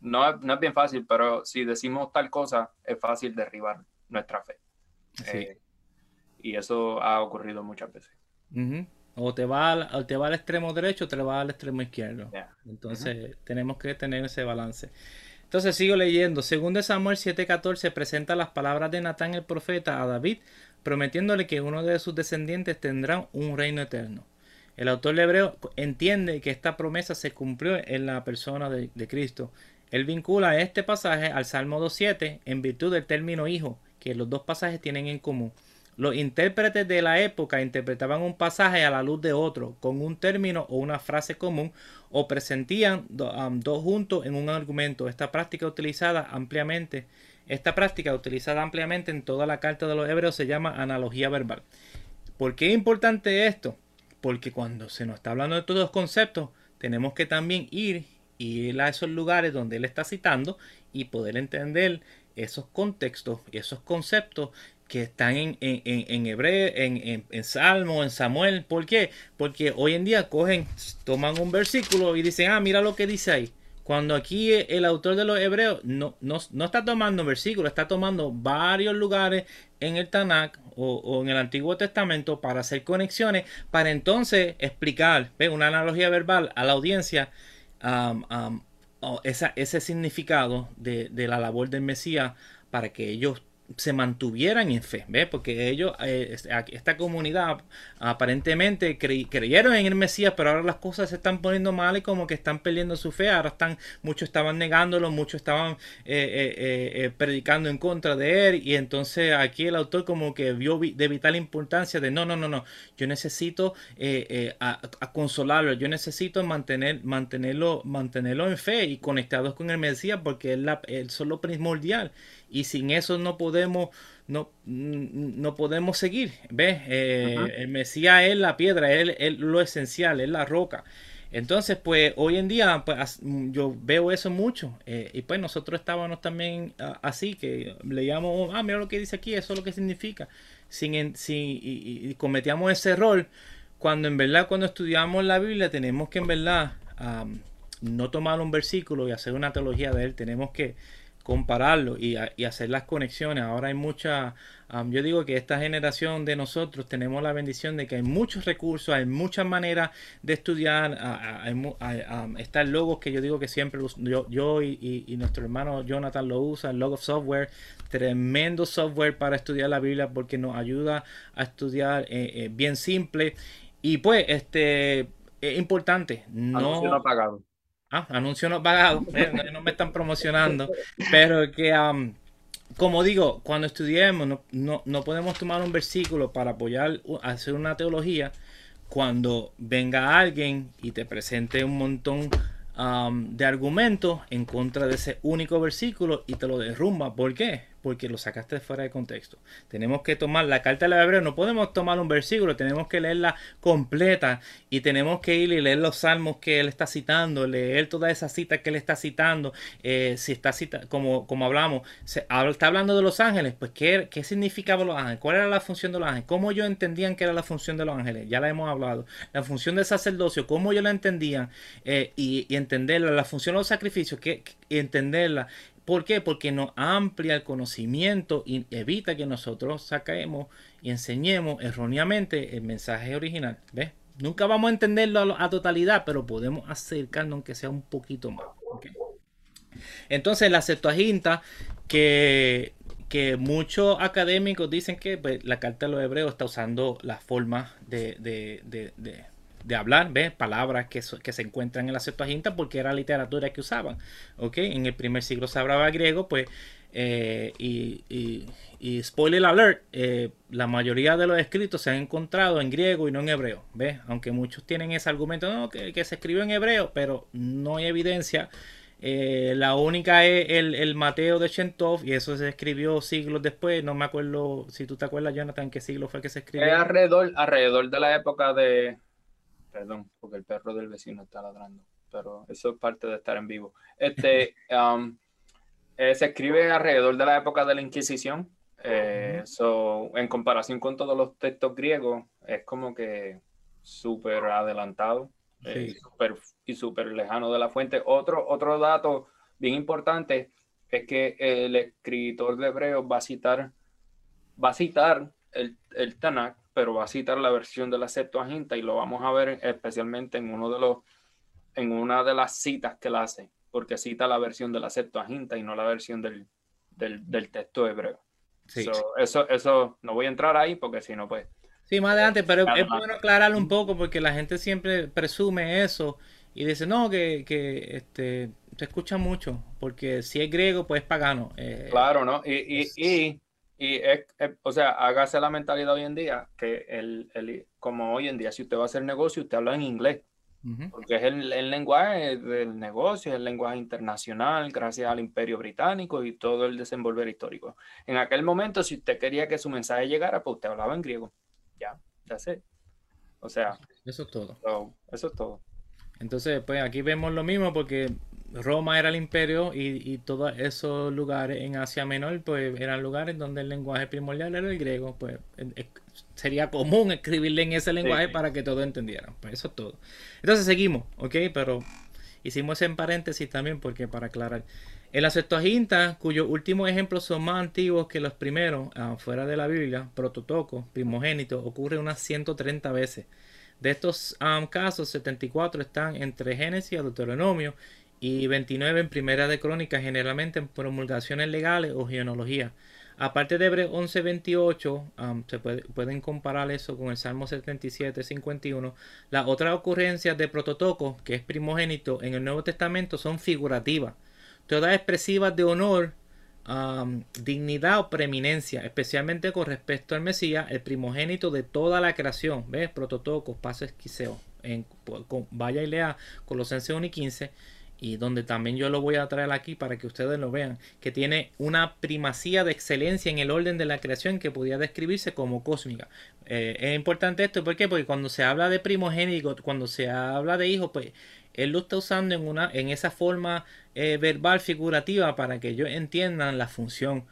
no es, no es, bien fácil, pero si decimos tal cosa, es fácil derribar nuestra fe. Sí. Eh, y eso ha ocurrido muchas veces. Uh -huh. O te va al, o te va al extremo derecho o te va al extremo izquierdo. Yeah. Entonces Uh -huh. tenemos que tener ese balance. Entonces sigo leyendo. Según de Samuel 7:14 presenta las palabras de Natán el profeta a David, prometiéndole que uno de sus descendientes tendrá un reino eterno. El autor hebreo entiende que esta promesa se cumplió en la persona de, de Cristo. Él vincula este pasaje al Salmo 2.7 en virtud del término hijo, que los dos pasajes tienen en común. Los intérpretes de la época interpretaban un pasaje a la luz de otro, con un término o una frase común, o presentían dos juntos en un argumento. Esta práctica utilizada ampliamente, esta práctica utilizada ampliamente en toda la carta de los hebreos se llama analogía verbal. ¿Por qué es importante esto? Porque cuando se nos está hablando de todos los conceptos, tenemos que también ir ir a esos lugares donde él está citando y poder entender esos contextos, esos conceptos que están en, en, en hebreo, en, en, Salmo, en Samuel. ¿Por qué? Porque hoy en día cogen, toman un versículo y dicen, ah, mira lo que dice ahí. Cuando aquí el autor de los hebreos no, no, no está tomando versículos, está tomando varios lugares en el Tanakh o, o, en el Antiguo Testamento para hacer conexiones, para entonces explicar, ¿ve? una analogía verbal a la audiencia, um, um, ese significado de, de la labor del Mesías para que ellos se mantuvieran en fe, ¿ves? Porque ellos, eh, esta comunidad aparentemente cre creyeron en el Mesías, pero ahora las cosas se están poniendo mal y como que están perdiendo su fe. Ahora están, muchos estaban negándolo, muchos estaban eh, eh, predicando en contra de él. Y entonces aquí el autor como que vio de vital importancia de no, no, no, no, yo necesito a, consolarlo, yo necesito mantener, mantenerlo, mantenerlo en fe y conectados con el Mesías porque es, la, es lo primordial y sin eso no podemos no, no podemos seguir ¿ves? Eh, uh -huh. el Mesías es la piedra es, es, lo esencial es la roca entonces pues hoy en día pues yo veo eso mucho eh, y pues nosotros estábamos también uh, así que leíamos ah mira lo que dice aquí eso es lo que significa sin, sin y, y, cometíamos ese error cuando en verdad cuando estudiamos la Biblia tenemos que en verdad um, no tomar un versículo y hacer una teología de él tenemos que compararlo y, y, hacer las conexiones. Ahora hay mucha, um, yo digo que esta generación de nosotros tenemos la bendición de que hay muchos recursos, hay muchas maneras de estudiar, hay, um, está el Logos que yo digo que siempre yo, yo y, y, nuestro hermano Jonathan lo usa, el Logos Software, tremendo software para estudiar la Biblia porque nos ayuda a estudiar eh, eh, bien simple y pues este es importante. No. Ah, anuncio no pagado, <laughs> eh, no me están promocionando, pero que, um, como digo, cuando estudiemos no, no, no, podemos tomar un versículo para apoyar, hacer una teología, cuando venga alguien y te presente un montón de argumentos en contra de ese único versículo y te lo derrumba. ¿Por qué? Porque lo sacaste fuera de contexto. Tenemos que tomar la carta de la Hebreo, no podemos tomar un versículo, tenemos que leerla completa y tenemos que ir y leer los salmos que él está citando, leer todas esas citas que él está citando. Eh, si está cita, como, como hablamos, está hablando de los ángeles, pues ¿qué, ¿qué significaba los ángeles? ¿Cuál era la función de los ángeles? ¿Cómo yo entendían que era la función de los ángeles? Ya la hemos hablado. La función del sacerdocio, ¿cómo yo la entendía? Eh, y, entenderla, la función de los sacrificios, que, entenderla. ¿Por qué? Porque nos amplia el conocimiento y evita que nosotros saquemos y enseñemos erróneamente el mensaje original. ¿Ves? Nunca vamos a entenderlo a, totalidad, pero podemos acercarnos aunque sea un poquito más. ¿okay? Entonces la Septuaginta, que, que muchos académicos dicen que pues, la carta de los hebreos está usando las formas de, de, de, de de hablar, ¿ves? Palabras que, que, se encuentran en la Septuaginta porque era literatura que usaban, ¿ok? En el primer siglo se hablaba griego, pues, eh, y, y, y, spoiler alert, eh, la mayoría de los escritos se han encontrado en griego y no en hebreo, ¿ves? Aunque muchos tienen ese argumento, no, que, que se escribió en hebreo, pero no hay evidencia. Eh, la única es el, el, Mateo de Shentov y eso se escribió siglos después. No me acuerdo si tú te acuerdas, Jonathan, qué siglo fue que se escribió. Es alrededor, alrededor de la época de, perdón, porque el perro del vecino está ladrando, pero eso es parte de estar en vivo. Este, <laughs> um, eh, se escribe alrededor de la época de la Inquisición, eh, so, en comparación con todos los textos griegos, es como que súper adelantado sí. eh, super, y súper lejano de la fuente. Otro, otro dato bien importante es que el escritor de Hebreo va a citar, va a citar el, el Tanakh pero va a citar la versión de la Septuaginta y lo vamos a ver especialmente en uno de los en una de las citas que la hace, porque cita la versión de la Septuaginta y no la versión del, del, del texto hebreo. Sí. So, eso, eso no voy a entrar ahí porque si no, pues. Sí, más adelante, pero es, es bueno aclararlo un poco porque la gente siempre presume eso y dice, no, que, que este, se escucha mucho, porque si es griego, pues es pagano. Eh, claro, ¿no? Y, y, y y es, es, o sea, hágase la mentalidad hoy en día que el, el, como hoy en día, si usted va a hacer negocio, usted habla en inglés. Uh -huh. Porque es el, el, lenguaje del negocio, es el lenguaje internacional, gracias al imperio británico y todo el desenvolver histórico. En aquel momento, si usted quería que su mensaje llegara, pues usted hablaba en griego. Ya, ya sé. O sea, eso es todo. So, eso es todo. Entonces, pues aquí vemos lo mismo porque Roma era el imperio y, y, todos esos lugares en Asia Menor pues eran lugares donde el lenguaje primordial era el griego pues sería común escribirle en ese lenguaje sí. para que todos entendieran pues eso es todo. Entonces seguimos ok pero hicimos en paréntesis también porque para aclarar en la Septuaginta cuyos últimos ejemplos son más antiguos que los primeros fuera de la Biblia prototoco primogénito ocurre unas 130 veces. De estos um, casos 74 están entre Génesis y Deuteronomio y 29 en Primera de Crónicas, generalmente en promulgaciones legales o genealogía. Aparte de Hebreo 11.28, um, se puede, pueden comparar eso con el Salmo 77.51. Las otras ocurrencias de prototoco, que es primogénito en el Nuevo Testamento, son figurativas. Todas expresivas de honor, um, dignidad o preeminencia, especialmente con respecto al Mesías, el primogénito de toda la creación. ¿Ves? Prototocos, paso esquiseo. En, vaya y lea Colosenses 1 y 15 y donde también yo lo voy a traer aquí para que ustedes lo vean, que tiene una primacía de excelencia en el orden de la creación que podría describirse como cósmica. Eh, es importante esto, ¿por qué? Porque cuando se habla de primogénito, cuando se habla de hijo, pues él lo está usando en, una, en esa forma eh, verbal figurativa para que ellos entiendan la función,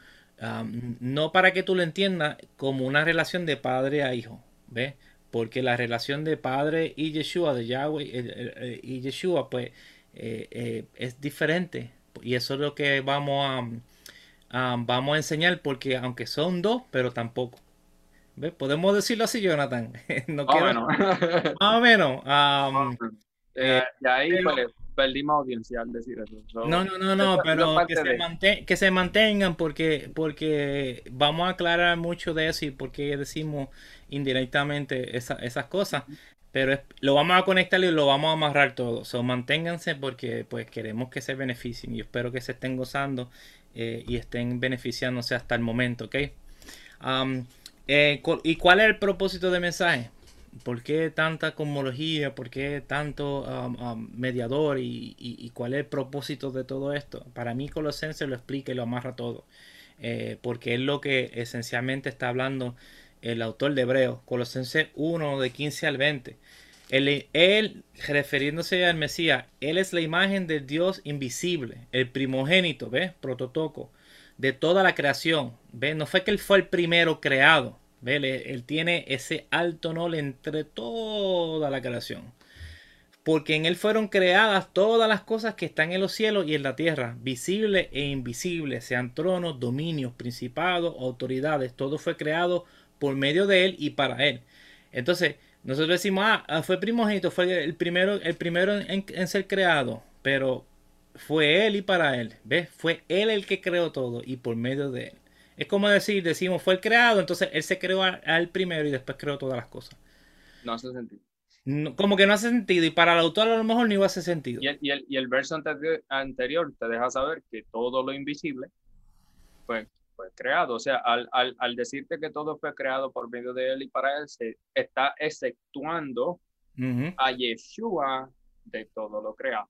no para que tú lo entiendas como una relación de padre a hijo, ¿ves? Porque la relación de padre y Yeshua, de Yahweh eh, y Yeshua, pues eh, eh, es diferente. Y eso es lo que vamos a, vamos a enseñar porque aunque son dos pero tampoco. ¿Ves? podemos decirlo así Jonathan. <laughs> No <laughs> más, o menos. más o menos um, eh, y ahí pero, pues, perdimos audiencia al decir eso. So, no no no no pero que se, manten, que se, mantengan porque porque vamos a aclarar mucho de eso y porque decimos indirectamente esa, esas cosas pero es, lo vamos a conectar y lo vamos a amarrar todo. So, manténganse porque pues queremos que se beneficien y espero que se estén gozando eh, y estén beneficiándose hasta el momento, ¿ok? Um, eh, ¿Y cuál es el propósito del mensaje? ¿Por qué tanta cosmología? ¿Por qué tanto um, um, mediador? Y, y, cuál es el propósito de todo esto? Para mí Colosense lo explica y lo amarra todo. eh, porque es lo que esencialmente está hablando el autor de Hebreos, Colosenses 1 de 15 al 20. Él, él, refiriéndose al Mesías, él es la imagen del Dios invisible, el primogénito, ¿ves? Prototoco, de toda la creación. ¿Ves? No fue que él fue el primero creado, ¿ves? Él, tiene ese alto honor entre toda la creación. Porque en él fueron creadas todas las cosas que están en los cielos y en la tierra, visibles e invisibles, sean tronos, dominios, principados, autoridades. Todo fue creado por medio de él y para él. Entonces, nosotros decimos, ah, ah, fue primogénito, fue el primero, el primero en, ser creado, pero fue él y para él, ¿ves? Fue él el que creó todo y por medio de él. Es como decir, decimos, fue el creado, entonces él se creó al primero y después creó todas las cosas. No hace sentido. como que no hace sentido y para el autor a lo mejor ni va a hacer sentido. Y el, y el, y el verso anterior te deja saber que todo lo invisible, pues fue creado. O sea, al, al, al, decirte que todo fue creado por medio de él y para él, se está exceptuando a Yeshua de todo lo creado.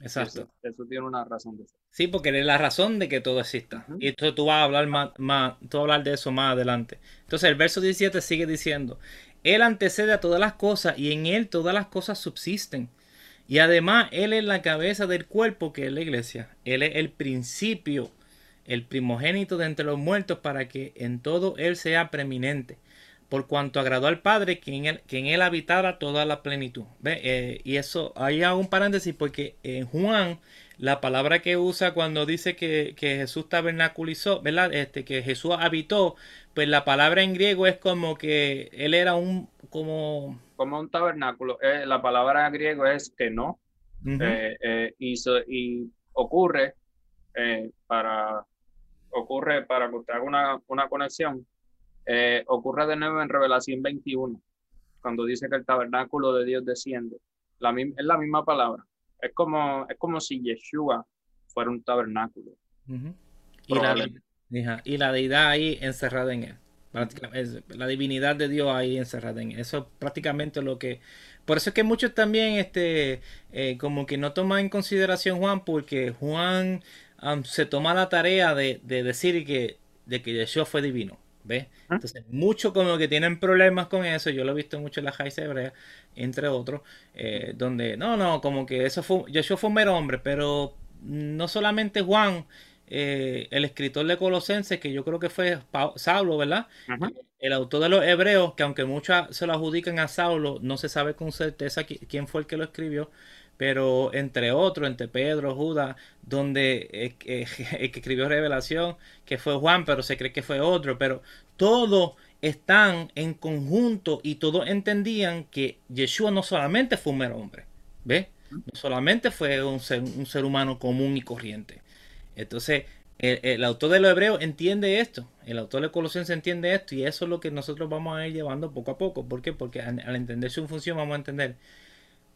Exacto. Eso, tiene una razón de ser. Sí, porque es la razón de que todo exista. Y esto tú vas a hablar más, más, tú vas a hablar de eso más adelante. Entonces el verso 17 sigue diciendo, Él antecede a todas las cosas y en Él todas las cosas subsisten. Y además Él es la cabeza del cuerpo que es la iglesia. Él es el principio el primogénito de entre los muertos, para que en todo él sea preeminente, por cuanto agradó al Padre que en él, que en él habitara toda la plenitud. ¿Ve? Eh, y eso, hay un paréntesis, porque en Juan, la palabra que usa cuando dice que, Jesús tabernaculizó, ¿verdad? Este, que Jesús habitó, pues la palabra en griego es como que él era un, como... Como un tabernáculo. Eh, la palabra en griego es que no. Eh, y, y, ocurre para ocurre, para que usted haga una, una conexión, eh, ocurre de nuevo en Revelación 21, cuando dice que el tabernáculo de Dios desciende. La, es la misma palabra. Es como, es como si Yeshua fuera un tabernáculo. y, la, y la deidad ahí encerrada en él. La divinidad de Dios ahí encerrada en él. Eso es prácticamente lo que... Por eso es que muchos también este, eh, como que no toman en consideración Juan, porque Juan se toma la tarea de, decir que, de que Yeshua fue divino. ¿Ves? ¿Ah? Entonces, muchos como que tienen problemas con eso. Yo lo he visto mucho en la Jaiza hebrea, entre otros, eh, donde no, no, como que eso fue, Yeshua fue un mero hombre, pero no solamente Juan, eh, el escritor de Colosenses, que yo creo que fue Saulo, ¿verdad? El autor de los Hebreos, que aunque muchos se lo adjudican a Saulo, no se sabe con certeza quién fue el que lo escribió pero entre otros, entre Pedro, Judas, donde <laughs> el que escribió Revelación, que fue Juan, pero se cree que fue otro, pero todos están en conjunto y todos entendían que Yeshua no solamente fue un mero hombre, ¿ves? No solamente fue un ser, un ser humano común y corriente. Entonces, el, autor de los Hebreos entiende esto, el autor de Colosenses entiende esto y eso es lo que nosotros vamos a ir llevando poco a poco. ¿Por qué? Porque al, al entender su función vamos a entender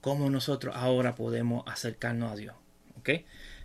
cómo nosotros ahora podemos acercarnos a Dios. ¿Ok?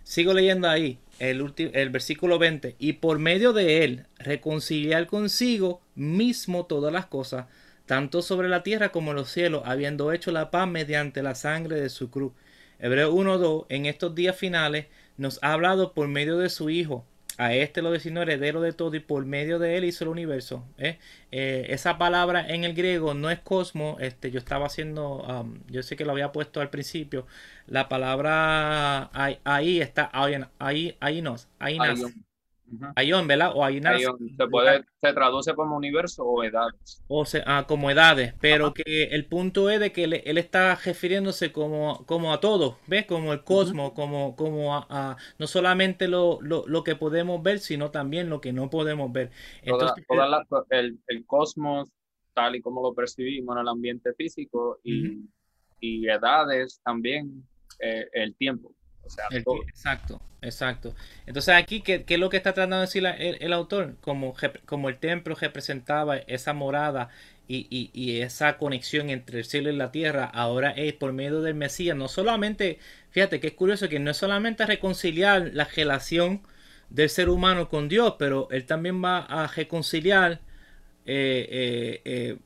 Sigo leyendo ahí el, el versículo 20. Y por medio de él reconciliar consigo mismo todas las cosas, tanto sobre la tierra como en los cielos, habiendo hecho la paz mediante la sangre de su cruz. Hebreo 1.2 en estos días finales nos ha hablado por medio de su Hijo a este lo designó heredero de todo y por medio de él hizo el universo. ¿eh? Eh, esa palabra en el griego no es cosmo. Este, yo estaba haciendo, um, yo sé que lo había puesto al principio. La palabra ahí, está, ahí, ahí, ahí no, ahí nace. Ayón, ¿verdad? O Ayón. Se, puede, se traduce como universo o edades. O sea, ah, como edades, pero que el punto es de que él, está refiriéndose como, como a todo, ¿ves? Como el cosmos, como, como a, no solamente lo, lo, que podemos ver, sino también lo que no podemos ver. Entonces, el, el, cosmos, tal y como lo percibimos en el ambiente físico, y, y edades también, eh, el tiempo exacto, exacto. Entonces aquí, ¿qué, es lo que está tratando de decir el, autor? Como, como el templo representaba esa morada y, esa conexión entre el cielo y la tierra, ahora es por medio del Mesías. No solamente, fíjate que es curioso que no es solamente reconciliar la relación del ser humano con Dios, pero él también va a reconciliar eh, eh, eh,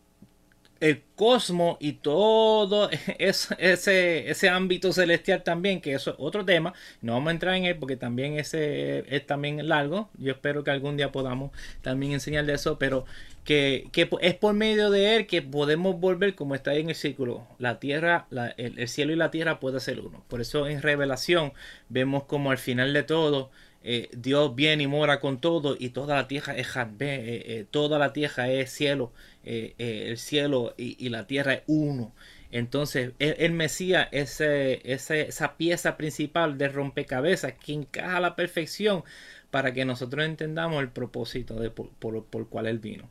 el cosmos y todo <laughs> ese, ese ámbito celestial también, que eso es otro tema. No vamos a entrar en él porque también ese es también largo. Yo espero que algún día podamos también enseñar de eso, pero que, es por medio de él que podemos volver como está ahí en el círculo. La tierra, el, cielo y la tierra puede ser uno. Por eso en revelación vemos como al final de todo eh, Dios viene y mora con todo y toda la tierra es eh, eh, toda la tierra es cielo, el cielo y, la tierra es uno. Entonces, el, Mesías es esa pieza principal de rompecabezas que encaja a la perfección para que nosotros entendamos el propósito de, por, el cual Él vino.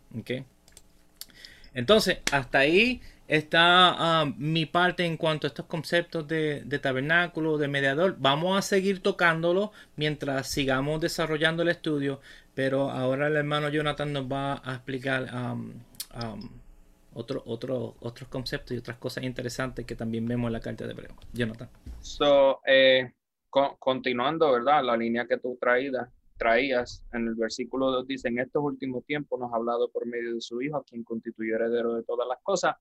Entonces, hasta ahí está ah, mi parte en cuanto a estos conceptos de, tabernáculo, de mediador. Vamos a seguir tocándolo mientras sigamos desarrollando el estudio, pero ahora el hermano Jonathan nos va a explicar otro, otro, otros conceptos y otras cosas interesantes que también vemos en la carta de Hebreo. Jonathan. So, eh, continuando, ¿verdad? La línea que tú traídas, traías en el versículo 2 dice, en estos últimos tiempos nos ha hablado por medio de su Hijo, a quien constituyó heredero de todas las cosas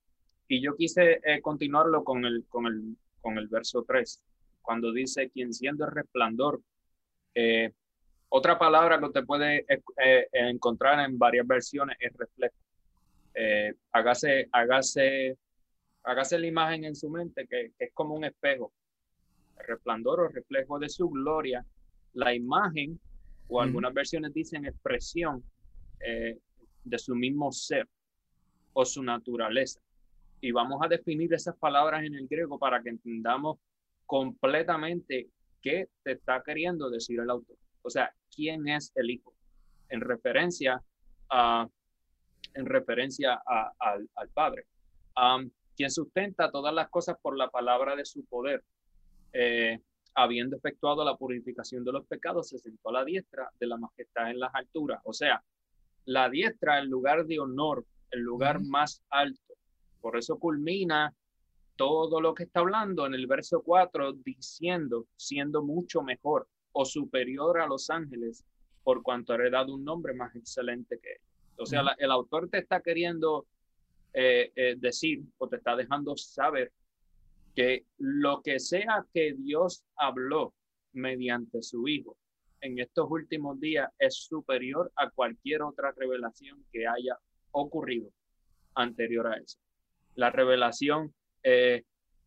y yo quise eh, continuarlo con el, con, el, con el verso 3, cuando dice, quien siendo el resplandor. Eh, otra palabra que usted puede eh, encontrar en varias versiones es reflejo. hágase, hágase, hágase la imagen en su mente que, es como un espejo. El resplandor o reflejo de su gloria, la imagen, o algunas versiones dicen expresión de su mismo ser o su naturaleza y vamos a definir esas palabras en el griego para que entendamos completamente qué te está queriendo decir el autor. O sea, quién es el hijo en referencia a en referencia al, Padre, quien sustenta todas las cosas por la palabra de su poder. Eh, habiendo efectuado la purificación de los pecados, se sentó a la diestra de la majestad en las alturas. O sea, la diestra, el lugar de honor, el lugar más alto por eso culmina todo lo que está hablando en el verso 4 diciendo, siendo mucho mejor o superior a los ángeles, por cuanto ha heredado un nombre más excelente que él. O sea, el autor te está queriendo eh, eh, decir o te está dejando saber que lo que sea que Dios habló mediante su Hijo en estos últimos días es superior a cualquier otra revelación que haya ocurrido anterior a eso la revelación eh,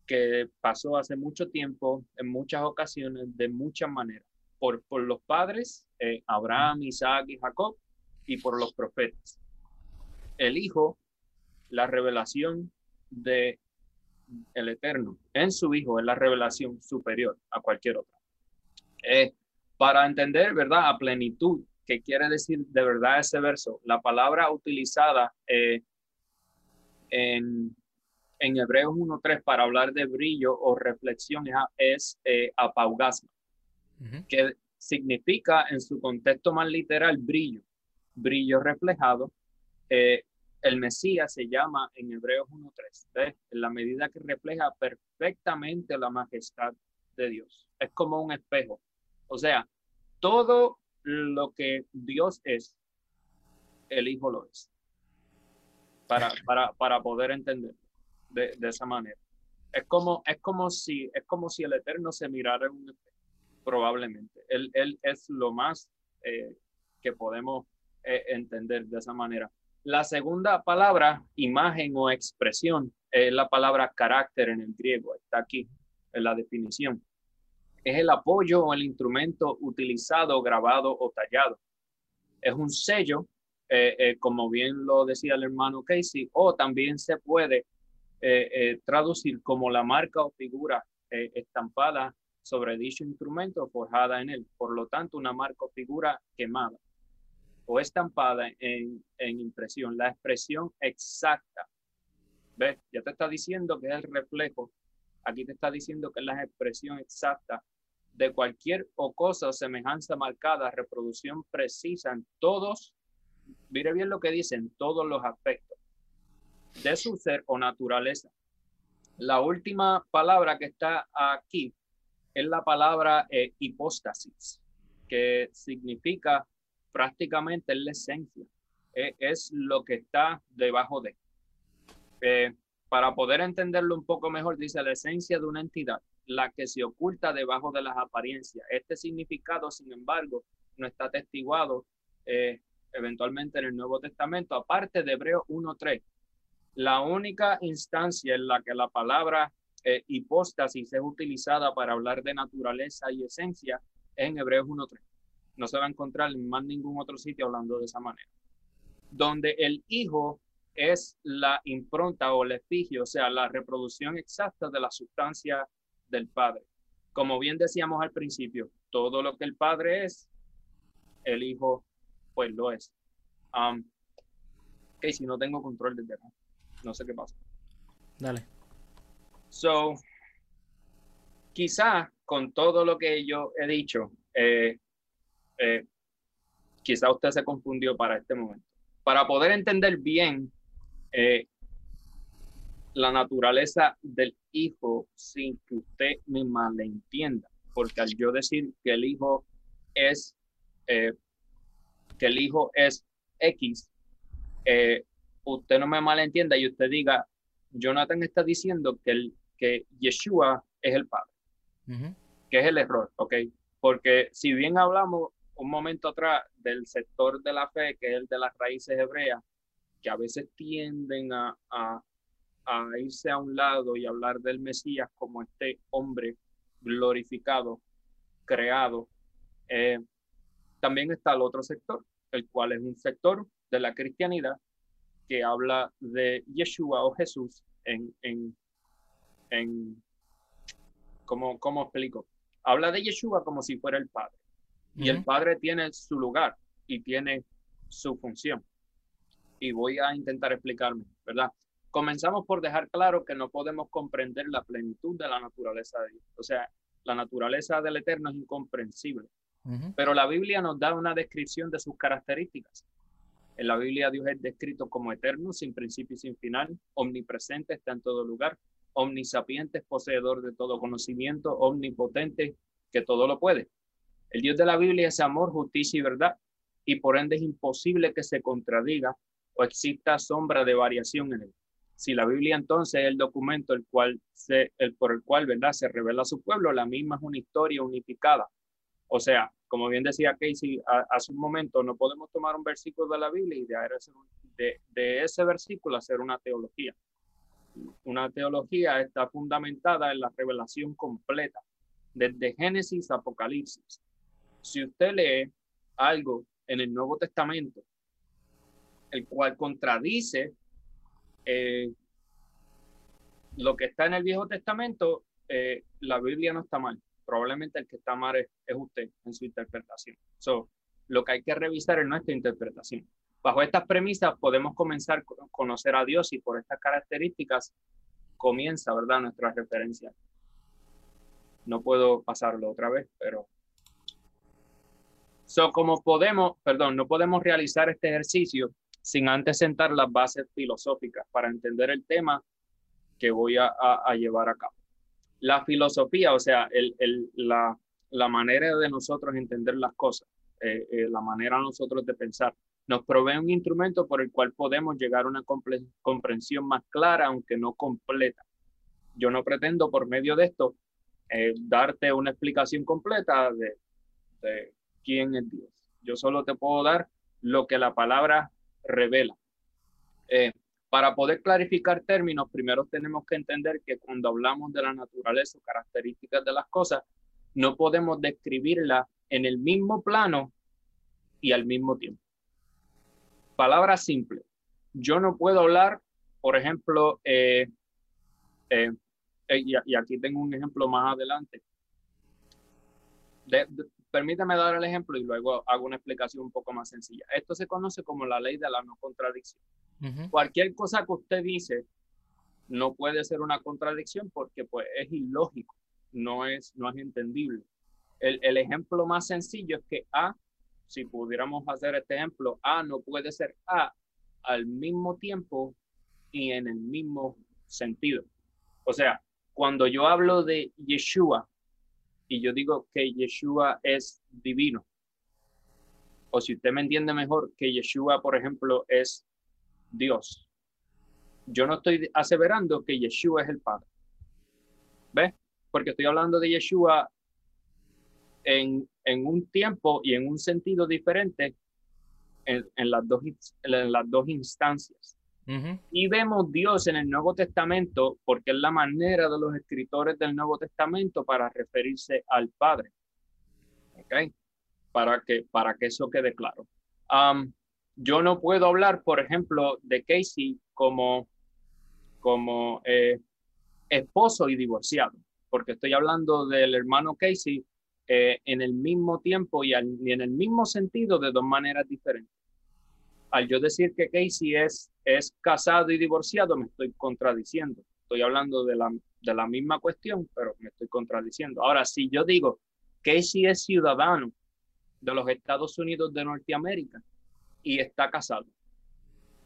que pasó hace mucho tiempo, en muchas ocasiones, de muchas maneras, por, por los padres, eh, Abraham, Isaac y Jacob, y por los profetas. El Hijo, la revelación de el Eterno en su Hijo es la revelación superior a cualquier otra. Eh, para entender, ¿verdad? A plenitud, ¿qué quiere decir de verdad ese verso? La palabra utilizada en, en Hebreos 1.3 para hablar de brillo o reflexión es eh, apaugasma, que significa en su contexto más literal brillo, brillo reflejado. Eh, el Mesías se llama en Hebreos 1.3, en la medida que refleja perfectamente la majestad de Dios. Es como un espejo. O sea, todo lo que Dios es, el Hijo lo es para, para, para poder entender de, esa manera. Es como, es, como si, es como si el Eterno se mirara en un probablemente. Él, él es lo más eh, que podemos eh, entender de esa manera. La segunda palabra, imagen o expresión, es la palabra carácter en el griego, está aquí en la definición. Es el apoyo o el instrumento utilizado, grabado o tallado. Es un sello eh, como bien lo decía el hermano Casey, o también se puede traducir como la marca o figura estampada sobre dicho instrumento forjada en él. Por lo tanto, una marca o figura quemada o estampada en, en impresión. La expresión exacta. ¿Ves? Ya te está diciendo que es el reflejo. Aquí te está diciendo que es la expresión exacta de cualquier o cosa semejanza marcada, reproducción precisa en todos mire bien lo que dicen todos los aspectos de su ser o naturaleza. La última palabra que está aquí es la palabra eh, hipóstasis, que significa prácticamente la esencia, e, es lo que está debajo de. Eh, para poder entenderlo un poco mejor, dice la esencia de una entidad, la que se oculta debajo de las apariencias. Este significado, sin embargo, no está atestiguado eh, eventualmente en el Nuevo Testamento, aparte de Hebreos 1.3. La única instancia en la que la palabra eh, hipóstasis es utilizada para hablar de naturaleza y esencia es en Hebreos 1.3. No se va a encontrar en más ningún otro sitio hablando de esa manera. Donde el Hijo es la impronta o el efigio, o sea, la reproducción exacta de la sustancia del Padre. Como bien decíamos al principio, todo lo que el Padre es, el Hijo pues lo es. Ok, si no tengo control del tema, no sé qué pasa. Dale. So, quizá con todo lo que yo he dicho, eh, eh, quizá usted se confundió para este momento. Para poder entender bien eh, la naturaleza del hijo sin que usted me malentienda, porque al yo decir que el hijo es que el hijo es X, eh, usted no me malentienda y usted diga, Jonathan está diciendo que, el, que Yeshua es el Padre, que es el error, ¿ok? Porque si bien hablamos un momento atrás del sector de la fe, que es el de las raíces hebreas, que a veces tienden a, a, irse a un lado y hablar del Mesías como este hombre glorificado, creado. Eh, también está el otro sector, el cual es un sector de la cristianidad que habla de Yeshua o Jesús en, en, en ¿cómo, ¿cómo explico? Habla de Yeshua como si fuera el Padre. Y el Padre tiene su lugar y tiene su función y voy a intentar explicarme, ¿verdad? Comenzamos por dejar claro que no podemos comprender la plenitud de la naturaleza de Dios. O sea, la naturaleza del Eterno es incomprensible. Pero la Biblia nos da una descripción de sus características. En la Biblia Dios es descrito como eterno, sin principio y sin final, omnipresente, está en todo lugar, omnisapiente, poseedor de todo conocimiento, omnipotente, que todo lo puede. El Dios de la Biblia es amor, justicia y verdad, y por ende es imposible que se contradiga o exista sombra de variación en él. Si la Biblia entonces es el documento el cual el, por el cual ¿verdad? se revela a su pueblo, la misma es una historia unificada. O sea, como bien decía Casey hace un momento, no podemos tomar un versículo de la Biblia y de, de ese versículo hacer una teología. Una teología está fundamentada en la revelación completa, desde Génesis a Apocalipsis. Si usted lee algo en el Nuevo Testamento el cual contradice eh, lo que está en el Viejo Testamento, eh, la Biblia no está mal. Probablemente el que está mal es, usted en su interpretación. So, lo que hay que revisar es nuestra interpretación. Bajo estas premisas podemos comenzar a conocer a Dios y por estas características comienza, ¿verdad?, nuestra referencia. No puedo pasarlo otra vez, pero... So, como podemos, perdón, no podemos realizar este ejercicio sin antes sentar las bases filosóficas para entender el tema que voy a, llevar a cabo. La filosofía, o sea, el, la, la, manera de nosotros entender las cosas, eh, eh, la manera nosotros de pensar, nos provee un instrumento por el cual podemos llegar a una comprensión más clara, aunque no completa. Yo no pretendo por medio de esto eh, darte una explicación completa de, de quién es Dios. Yo solo te puedo dar lo que la palabra revela. Para poder clarificar términos, primero tenemos que entender que cuando hablamos de la naturaleza o características de las cosas, no podemos describirla en el mismo plano y al mismo tiempo. Palabra simple. Yo no puedo hablar, por ejemplo, eh, eh, y, aquí tengo un ejemplo más adelante. de, Permítame dar el ejemplo y luego hago una explicación un poco más sencilla. Esto se conoce como la ley de la no contradicción. Cualquier cosa que usted dice no puede ser una contradicción porque pues, es ilógico, no es, no es entendible. El, el ejemplo más sencillo es que A, si pudiéramos hacer este ejemplo, A no puede ser A al mismo tiempo y en el mismo sentido. O sea, cuando yo hablo de Yeshua, y yo digo que Yeshua es divino. O si usted me entiende mejor, que Yeshua, por ejemplo, es Dios. yo no estoy aseverando que Yeshua es el Padre. ¿Ves? Porque estoy hablando de Yeshua en, en un tiempo y en un sentido diferente en, en las, dos, en las dos instancias. Y vemos Dios en el Nuevo Testamento porque es la manera de los escritores del Nuevo Testamento para referirse al Padre. ¿Ok? Para que, para que eso quede claro. Yo no puedo hablar, por ejemplo, de Casey como, como eh, esposo y divorciado, porque estoy hablando del hermano Casey eh, en el mismo tiempo y, y en el mismo sentido de dos maneras diferentes al yo decir que Casey es, es casado y divorciado, me estoy contradiciendo. Estoy hablando de la, de la misma cuestión, pero me estoy contradiciendo. Ahora, si yo digo Casey es ciudadano de los Estados Unidos de Norteamérica y está casado,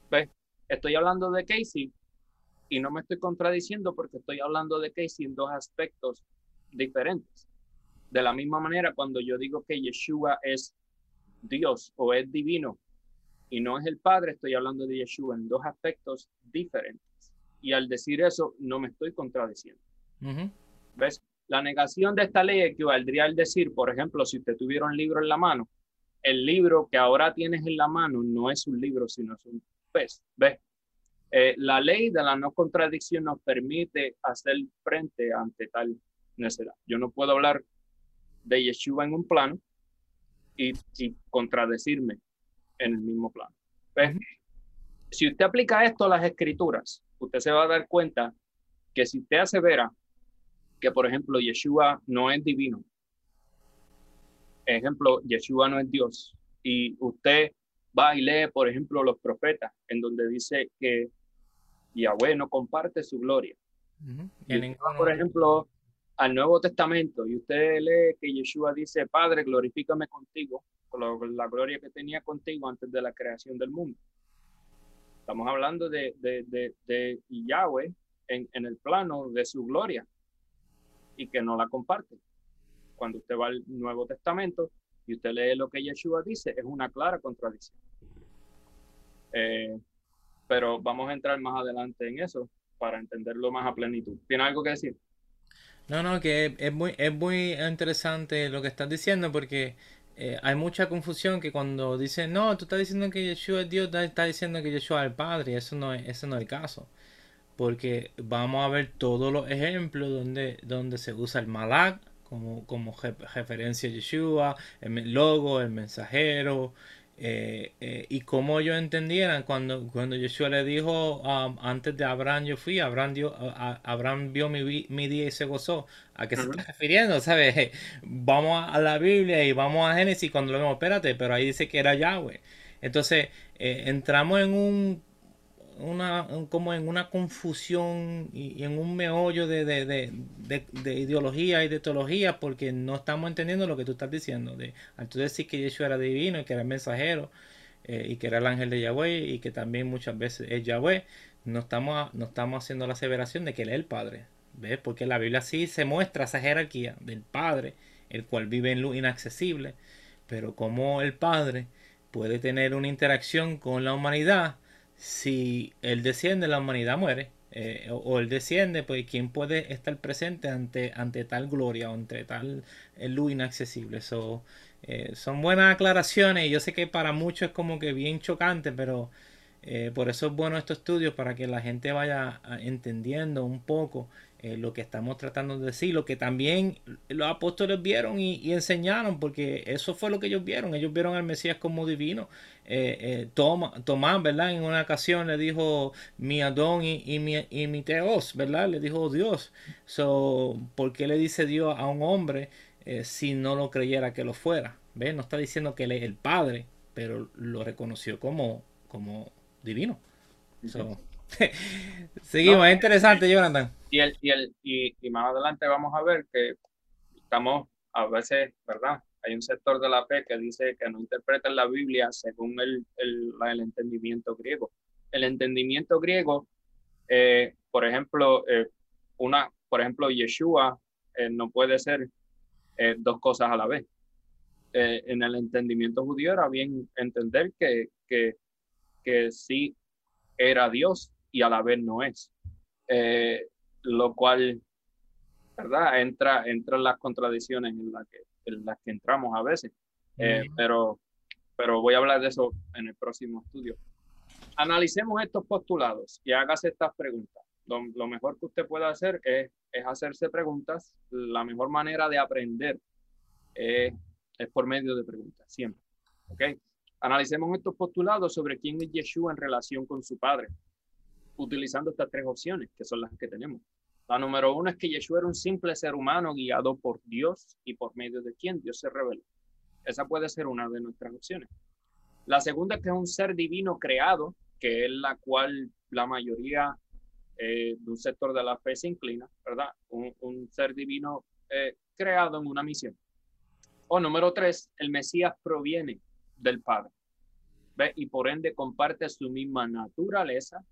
¿ves? Estoy hablando de Casey y no me estoy contradiciendo porque estoy hablando de Casey en dos aspectos diferentes. De la misma manera, cuando yo digo que Yeshua es Dios o es divino, y no es el Padre, estoy hablando de Yeshua en dos aspectos diferentes. Y al decir eso, no me estoy contradiciendo. ¿Ves? La negación de esta ley equivaldría al decir, por ejemplo, si usted tuviera un libro en la mano, el libro que ahora tienes en la mano no es un libro, sino es un pez. ¿Ves? Eh, la ley de la no contradicción nos permite hacer frente ante tal necesidad. Yo no puedo hablar de Yeshua en un plano y, y contradecirme en el mismo plano. Si usted aplica esto a las escrituras, usted se va a dar cuenta que si usted asevera que, por ejemplo, Yeshua no es divino, ejemplo, Yeshua no es Dios, y usted va y lee, por ejemplo, los profetas, en donde dice que Yahweh no comparte su gloria. por ejemplo, al Nuevo Testamento y usted lee que Yeshua dice, Padre, glorifícame contigo, la gloria que tenía contigo antes de la creación del mundo. Estamos hablando de, de, de, Yahweh en, en, el plano de su gloria y que no la comparte. Cuando usted va al Nuevo Testamento y usted lee lo que Yeshua dice, es una clara contradicción. Eh, pero vamos a entrar más adelante en eso para entenderlo más a plenitud. ¿Tiene algo que decir? No, no, que es muy, es muy interesante lo que estás diciendo porque eh, hay mucha confusión que cuando dicen, no, tú estás diciendo que Yeshua es Dios, estás diciendo que Yeshua es el Padre, eso no es, eso no es el caso. Porque vamos a ver todos los ejemplos donde, donde se usa el malak como, como referencia a Yeshua, el logo, el mensajero, eh, eh, y como ellos entendieran cuando, cuando Yeshua le dijo um, antes de Abraham yo fui, Abraham, dio, Abraham vio mi, mi, día y se gozó. ¿A qué se está refiriendo? ¿Sabes? <laughs> Vamos a la Biblia y vamos a Génesis cuando lo vemos, espérate, pero ahí dice que era Yahweh. Entonces eh, entramos en un una, como en una confusión y, en un meollo de, de, ideología y de teología porque no estamos entendiendo lo que tú estás diciendo. De, al tú decir que Yeshua era divino y que era el mensajero eh, y que era el ángel de Yahweh y que también muchas veces es Yahweh, no estamos, no estamos haciendo la aseveración de que él es el Padre. ¿Ves? Porque la Biblia sí se muestra esa jerarquía del Padre, el cual vive en luz inaccesible, pero como el Padre puede tener una interacción con la humanidad si él desciende, la humanidad muere. Eh, o, él desciende, pues ¿quién puede estar presente ante, ante tal gloria o ante tal eh, luz inaccesible? Eh, son buenas aclaraciones y yo sé que para muchos es como que bien chocante, pero por eso es bueno estos estudios para que la gente vaya ah, entendiendo un poco eh, lo que estamos tratando de decir, lo que también los apóstoles vieron y, enseñaron, porque eso fue lo que ellos vieron. Ellos vieron al Mesías como divino. Eh, eh, Tomás, ¿verdad? En una ocasión le dijo mi Adón y, mi, y mi Teos, ¿verdad? Le dijo Dios. So, ¿Por qué le dice Dios a un hombre si no lo creyera que lo fuera? ¿Ves? No está diciendo que él es el Padre, pero lo reconoció como, como divino. <laughs> Seguimos, es interesante, Jonathan. Y, el, y, el, y, más adelante vamos a ver que estamos a veces, ¿verdad? Hay un sector de la fe que dice que no interpretan la Biblia según el, el, el entendimiento griego. El entendimiento griego, eh, por ejemplo, eh, una, por ejemplo, Yeshua eh, no puede ser dos cosas a la vez. en el entendimiento judío era bien entender que, que, que sí era Dios, y a la vez no es. Eh, lo cual, ¿verdad? Entra, entra en las contradicciones en las que, en las que entramos a veces. Eh, pero, pero voy a hablar de eso en el próximo estudio. Analicemos estos postulados y hágase estas preguntas. Lo, mejor que usted puede hacer es, es, hacerse preguntas. La mejor manera de aprender es por medio de preguntas, siempre. ¿Ok? Analicemos estos postulados sobre quién es Yeshua en relación con su padre, utilizando estas tres opciones, que son las que tenemos. La número uno es que Yeshua era un simple ser humano guiado por Dios y por medio de quien Dios se reveló. Esa puede ser una de nuestras opciones. La segunda es que es un ser divino creado, que es la cual la mayoría eh, de un sector de la fe se inclina, ¿verdad? Un, ser divino eh, creado en una misión. O número tres, el Mesías proviene del Padre. ¿Ve? Y por ende comparte su misma naturaleza,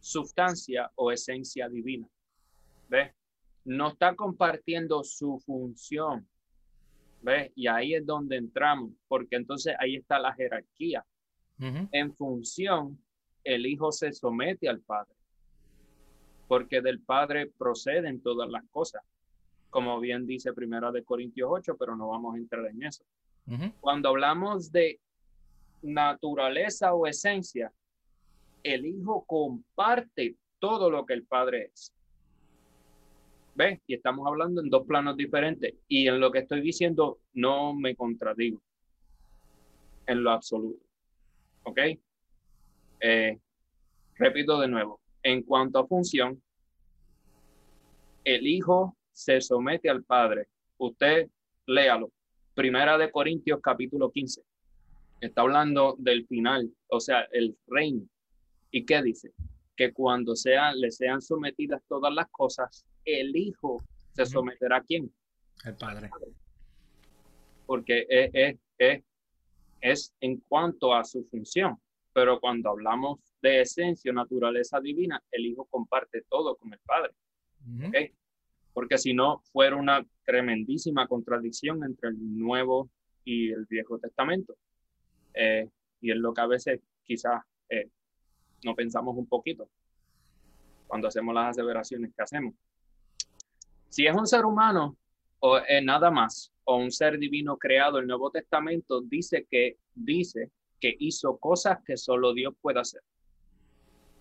sustancia o esencia divina. ¿Ve? No está compartiendo su función. ¿Ve? Y ahí es donde entramos, porque entonces ahí está la jerarquía. En función, el Hijo se somete al Padre, porque del Padre proceden todas las cosas, como bien dice Primera de Corintios 8, pero no vamos a entrar en eso. Cuando hablamos de naturaleza o esencia, el Hijo comparte todo lo que el Padre es. ¿Ves? Y estamos hablando en dos planos diferentes. Y en lo que estoy diciendo no me contradigo en lo absoluto. ¿Ok? Eh, repito de nuevo. En cuanto a función, el Hijo se somete al Padre. Usted léalo. Primera de Corintios capítulo 15. Está hablando del final, o sea, el reino. ¿Y qué dice? Que cuando sean, le sean sometidas todas las cosas, el Hijo se someterá a quién? El Padre. Porque es, es, es, es en cuanto a su función. Pero cuando hablamos de esencia, naturaleza divina, el Hijo comparte todo con el Padre. ¿Okay? porque si no fuera una tremendísima contradicción entre el Nuevo y el Viejo Testamento. Eh, y es lo que a veces quizás eh, no pensamos un poquito cuando hacemos las aseveraciones que hacemos. Si es un ser humano o nada más, o un ser divino creado, el Nuevo Testamento dice que dice que hizo cosas que solo Dios puede hacer.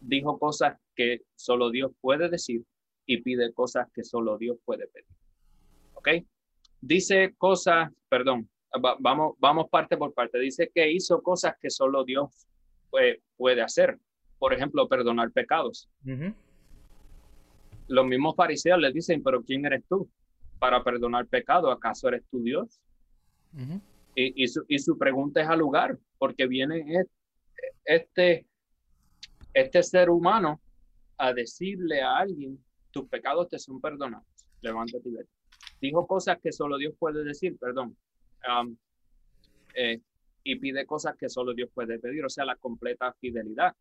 Dijo cosas que solo Dios puede decir y pide cosas que solo Dios puede pedir. ¿Ok? Dice cosas, perdón, vamos, vamos parte por parte. Dice que hizo cosas que solo Dios puede, puede hacer. Por ejemplo, perdonar pecados. Los mismos fariseos le dicen, pero ¿quién eres tú para perdonar pecado? ¿Acaso eres tu Dios? y, y, su, y su pregunta es al lugar, porque viene este, este ser humano a decirle a alguien tus pecados te son perdonados. Levántate y vete. Dijo cosas que solo Dios puede decir, perdón. Eh, y pide cosas que solo Dios puede pedir, o sea, la completa fidelidad.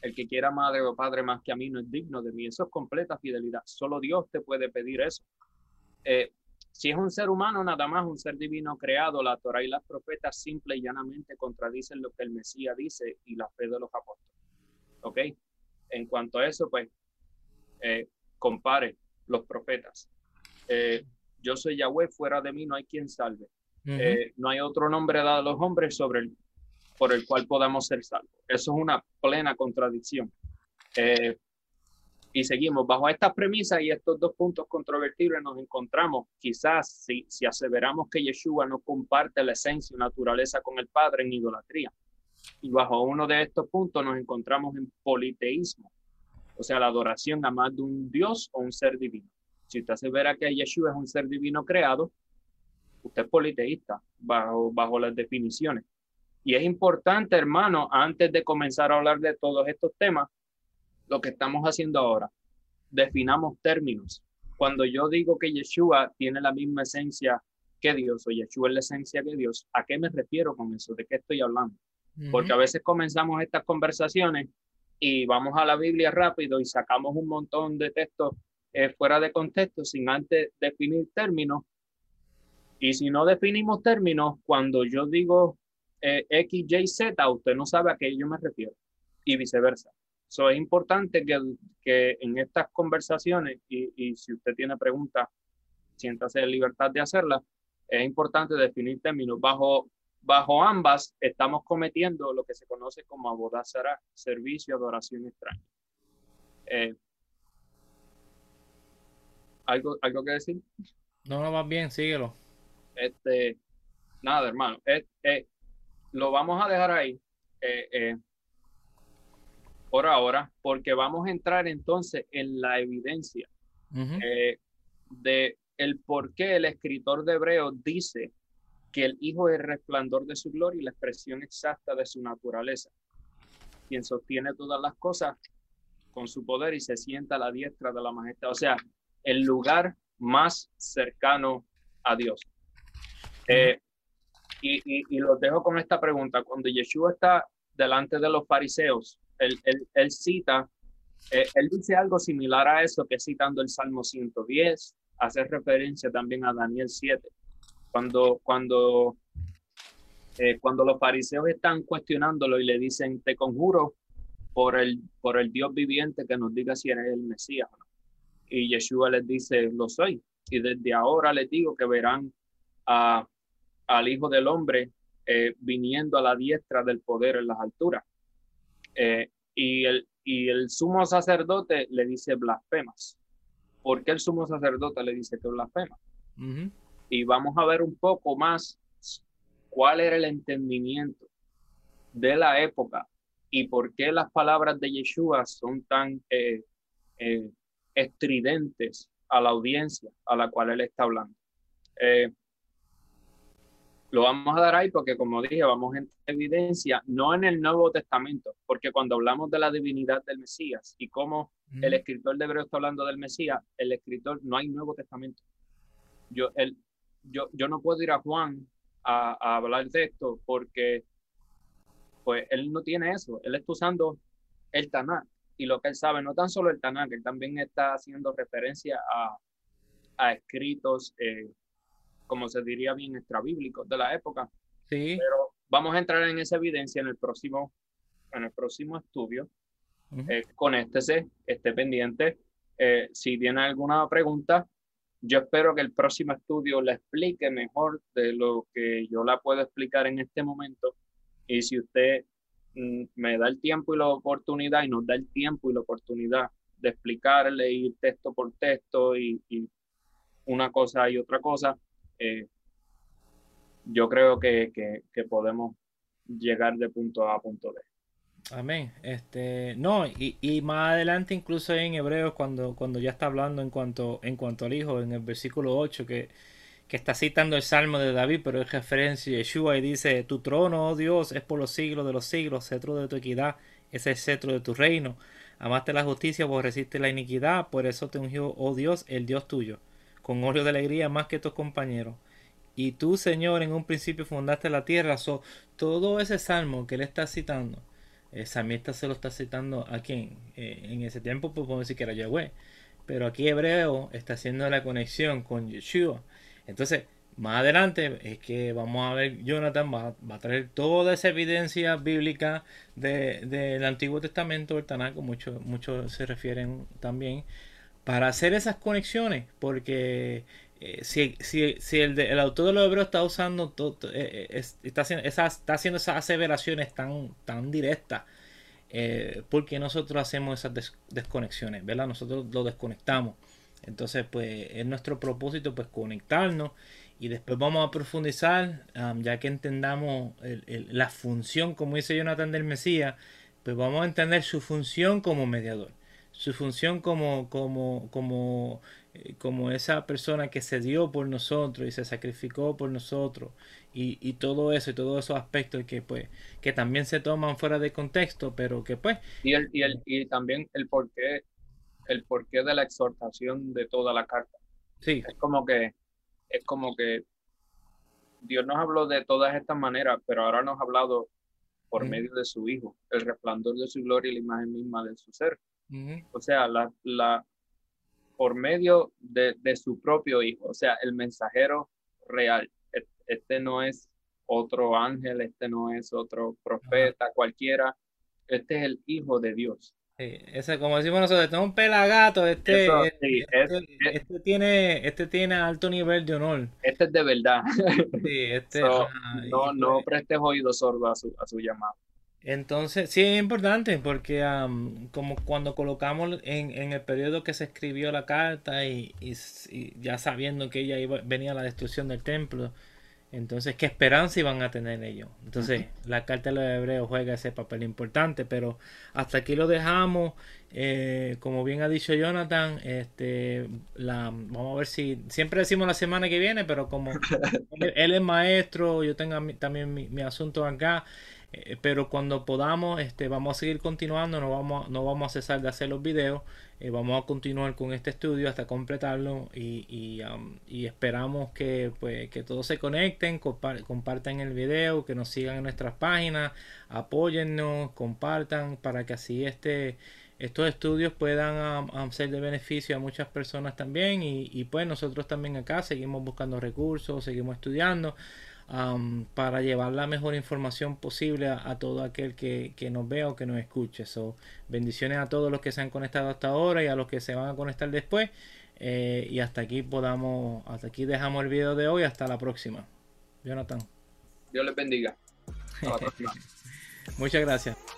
El que quiera madre o padre más que a mí no es digno de mí. Eso es completa fidelidad. Solo Dios te puede pedir eso. Eh, si es un ser humano, nada más un ser divino creado, la Torah y las profetas simple y llanamente contradicen lo que el Mesías dice y la fe de los apóstoles. ¿Ok? En cuanto a eso, pues eh, compare los profetas. Eh, yo soy Yahweh, fuera de mí no hay quien salve. Eh, no hay otro nombre dado a los hombres sobre el, por el cual podamos ser salvos. Eso es una plena contradicción. Eh, y seguimos bajo estas premisas y estos dos puntos controvertibles nos encontramos quizás si, si aseveramos que Yeshua no comparte la esencia y naturaleza con el Padre en idolatría. Y bajo uno de estos puntos nos encontramos en politeísmo, o sea, la adoración a más de un Dios o un ser divino. Si usted se verá que Yeshua es un ser divino creado, usted es politeísta bajo, bajo las definiciones. Y es importante, hermano, antes de comenzar a hablar de todos estos temas, lo que estamos haciendo ahora, definamos términos. Cuando yo digo que Yeshua tiene la misma esencia que Dios o Yeshua es la esencia que Dios, ¿a qué me refiero con eso? ¿De qué estoy hablando? Porque a veces comenzamos estas conversaciones y vamos a la Biblia rápido y sacamos un montón de textos eh, fuera de contexto sin antes definir términos. Y si no definimos términos, cuando yo digo eh, X, Y, Z, usted no sabe a qué yo me refiero y viceversa. So, es importante que, que en estas conversaciones, y, y si usted tiene preguntas, siéntase en libertad de hacerlas, es importante definir términos. Bajo, bajo ambas estamos cometiendo lo que se conoce como abodazara, servicio, adoración extraña. Eh, ¿algo, ¿Algo que decir? No, no, más bien, síguelo. Este, nada, hermano. Lo vamos a dejar ahí eh, por ahora, porque vamos a entrar entonces en la evidencia de el por qué el escritor de Hebreos dice que el Hijo es el resplandor de su gloria y la expresión exacta de su naturaleza, quien sostiene todas las cosas con su poder y se sienta a la diestra de la majestad. O sea, el lugar más cercano a Dios. Eh, y, y, los dejo con esta pregunta. Cuando Yeshua está delante de los fariseos, él, él, cita, eh, él dice algo similar a eso que citando el Salmo 110, hace referencia también a Daniel 7. Cuando, cuando, eh, cuando los fariseos están cuestionándolo y le dicen, te conjuro por el, por el Dios viviente que nos diga si eres el Mesías. Y Yeshua les dice, lo soy. Y desde ahora les digo que verán a, al Hijo del Hombre eh, viniendo a la diestra del poder en las alturas. Eh, y, el, y el sumo sacerdote le dice blasfemas. ¿Por qué el sumo sacerdote le dice que blasfema? Y vamos a ver un poco más cuál era el entendimiento de la época y por qué las palabras de Yeshua son tan eh, eh, estridentes a la audiencia a la cual él está hablando. Eh, lo vamos a dar ahí porque, como dije, vamos en evidencia, no en el Nuevo Testamento, porque cuando hablamos de la divinidad del Mesías y cómo el escritor de Hebreo está hablando del Mesías, el escritor, no hay Nuevo Testamento. Yo, el, yo, yo no puedo ir a Juan a, a hablar de esto porque pues él no tiene eso, él está usando el Tanakh y lo que él sabe, no tan solo el Tanakh, él también está haciendo referencia a, a escritos, eh, como se diría bien, extrabíblicos de la época. Sí. Pero vamos a entrar en esa evidencia en el próximo, en el próximo estudio. Eh, conéctese, esté pendiente. Eh, si tiene alguna pregunta, yo espero que el próximo estudio le explique mejor de lo que yo la puedo explicar en este momento y si usted mm, me da el tiempo y la oportunidad y nos da el tiempo y la oportunidad de explicarle, ir texto por texto y, una cosa y otra cosa, eh, yo creo que, que, podemos llegar de punto A a punto B. Amén. Este, no, y, y, más adelante incluso en Hebreos cuando, cuando ya está hablando en cuanto, en cuanto al Hijo, en el versículo 8, que que está citando el Salmo de David, pero es referencia a Yeshua y dice, tu trono, oh Dios, es por los siglos de los siglos, cetro de tu equidad, es el cetro de tu reino. Amaste la justicia, resiste la iniquidad, por eso te ungió, oh Dios, el Dios tuyo, con óleo de alegría más que tus compañeros. Y tú, Señor, en un principio fundaste la tierra. So, todo ese salmo que él está citando, el salmista se lo está citando a quién? Eh, en ese tiempo pues, podemos decir que era Yahweh. Pero aquí Hebreo está haciendo la conexión con Yeshua. Entonces, más adelante es que vamos a ver, Jonathan va, a traer toda esa evidencia bíblica del Antiguo Testamento, el Tanakh, muchos mucho se refieren también, para hacer esas conexiones, porque eh, si, si, el, el, autor de los hebreos está usando, eh, eh, está, haciendo, esas, está haciendo esas aseveraciones tan, tan directas, porque nosotros hacemos esas desconexiones, ¿verdad? Nosotros lo desconectamos. Entonces, pues es nuestro propósito pues conectarnos y después vamos a profundizar, ya que entendamos la función, como dice Jonathan del Mesías, pues vamos a entender su función como mediador, su función como, como, como, eh, como esa persona que se dio por nosotros y se sacrificó por nosotros y, y todo eso y todos esos aspectos que pues que también se toman fuera de contexto, pero que pues... Y, el, y, el, y también el por qué el porqué de la exhortación de toda la carta. Sí. Es como que, es como que Dios nos habló de todas estas maneras, pero ahora nos ha hablado por medio de su Hijo, el resplandor de su gloria y la imagen misma de su ser. O sea, la, la, por medio de, de, su propio Hijo, o sea, el mensajero real. E, este no es otro ángel, este no es otro profeta, cualquiera. Este es el Hijo de Dios ese, como decimos nosotros, este es un pelagato, este, este, este, este, tiene, este tiene alto nivel de honor. Este es de verdad. Sí, este, <laughs> no, no prestes oído sordo a su, a su llamado. Entonces, sí es importante porque como cuando colocamos en, en, el periodo que se escribió la carta y, y, ya sabiendo que ella iba, venía la destrucción del templo, entonces, ¿qué esperanza iban a tener ellos? Entonces, la carta de los hebreos juega ese papel importante, pero hasta aquí lo dejamos. Eh, como bien ha dicho Jonathan, este, la, vamos a ver si, siempre decimos la semana que viene, pero como <laughs> él, es maestro, yo tengo también mi, mi asunto acá. Eh, pero cuando podamos, este, vamos a seguir continuando, no vamos, no vamos a cesar de hacer los videos, eh, vamos a continuar con este estudio hasta completarlo y, um, esperamos que, pues, que todos se conecten, compartan el video, que nos sigan en nuestras páginas, apóyennos, compartan para que así este, estos estudios puedan um, um, ser de beneficio a muchas personas también y, y pues nosotros también acá seguimos buscando recursos, seguimos estudiando para llevar la mejor información posible a, todo aquel que, nos vea o que nos escuche. So, bendiciones a todos los que se han conectado hasta ahora y a los que se van a conectar después. Eh, y hasta aquí podamos, hasta aquí dejamos el video de hoy. Hasta la próxima. Jonathan. Dios les bendiga. <laughs> Muchas gracias.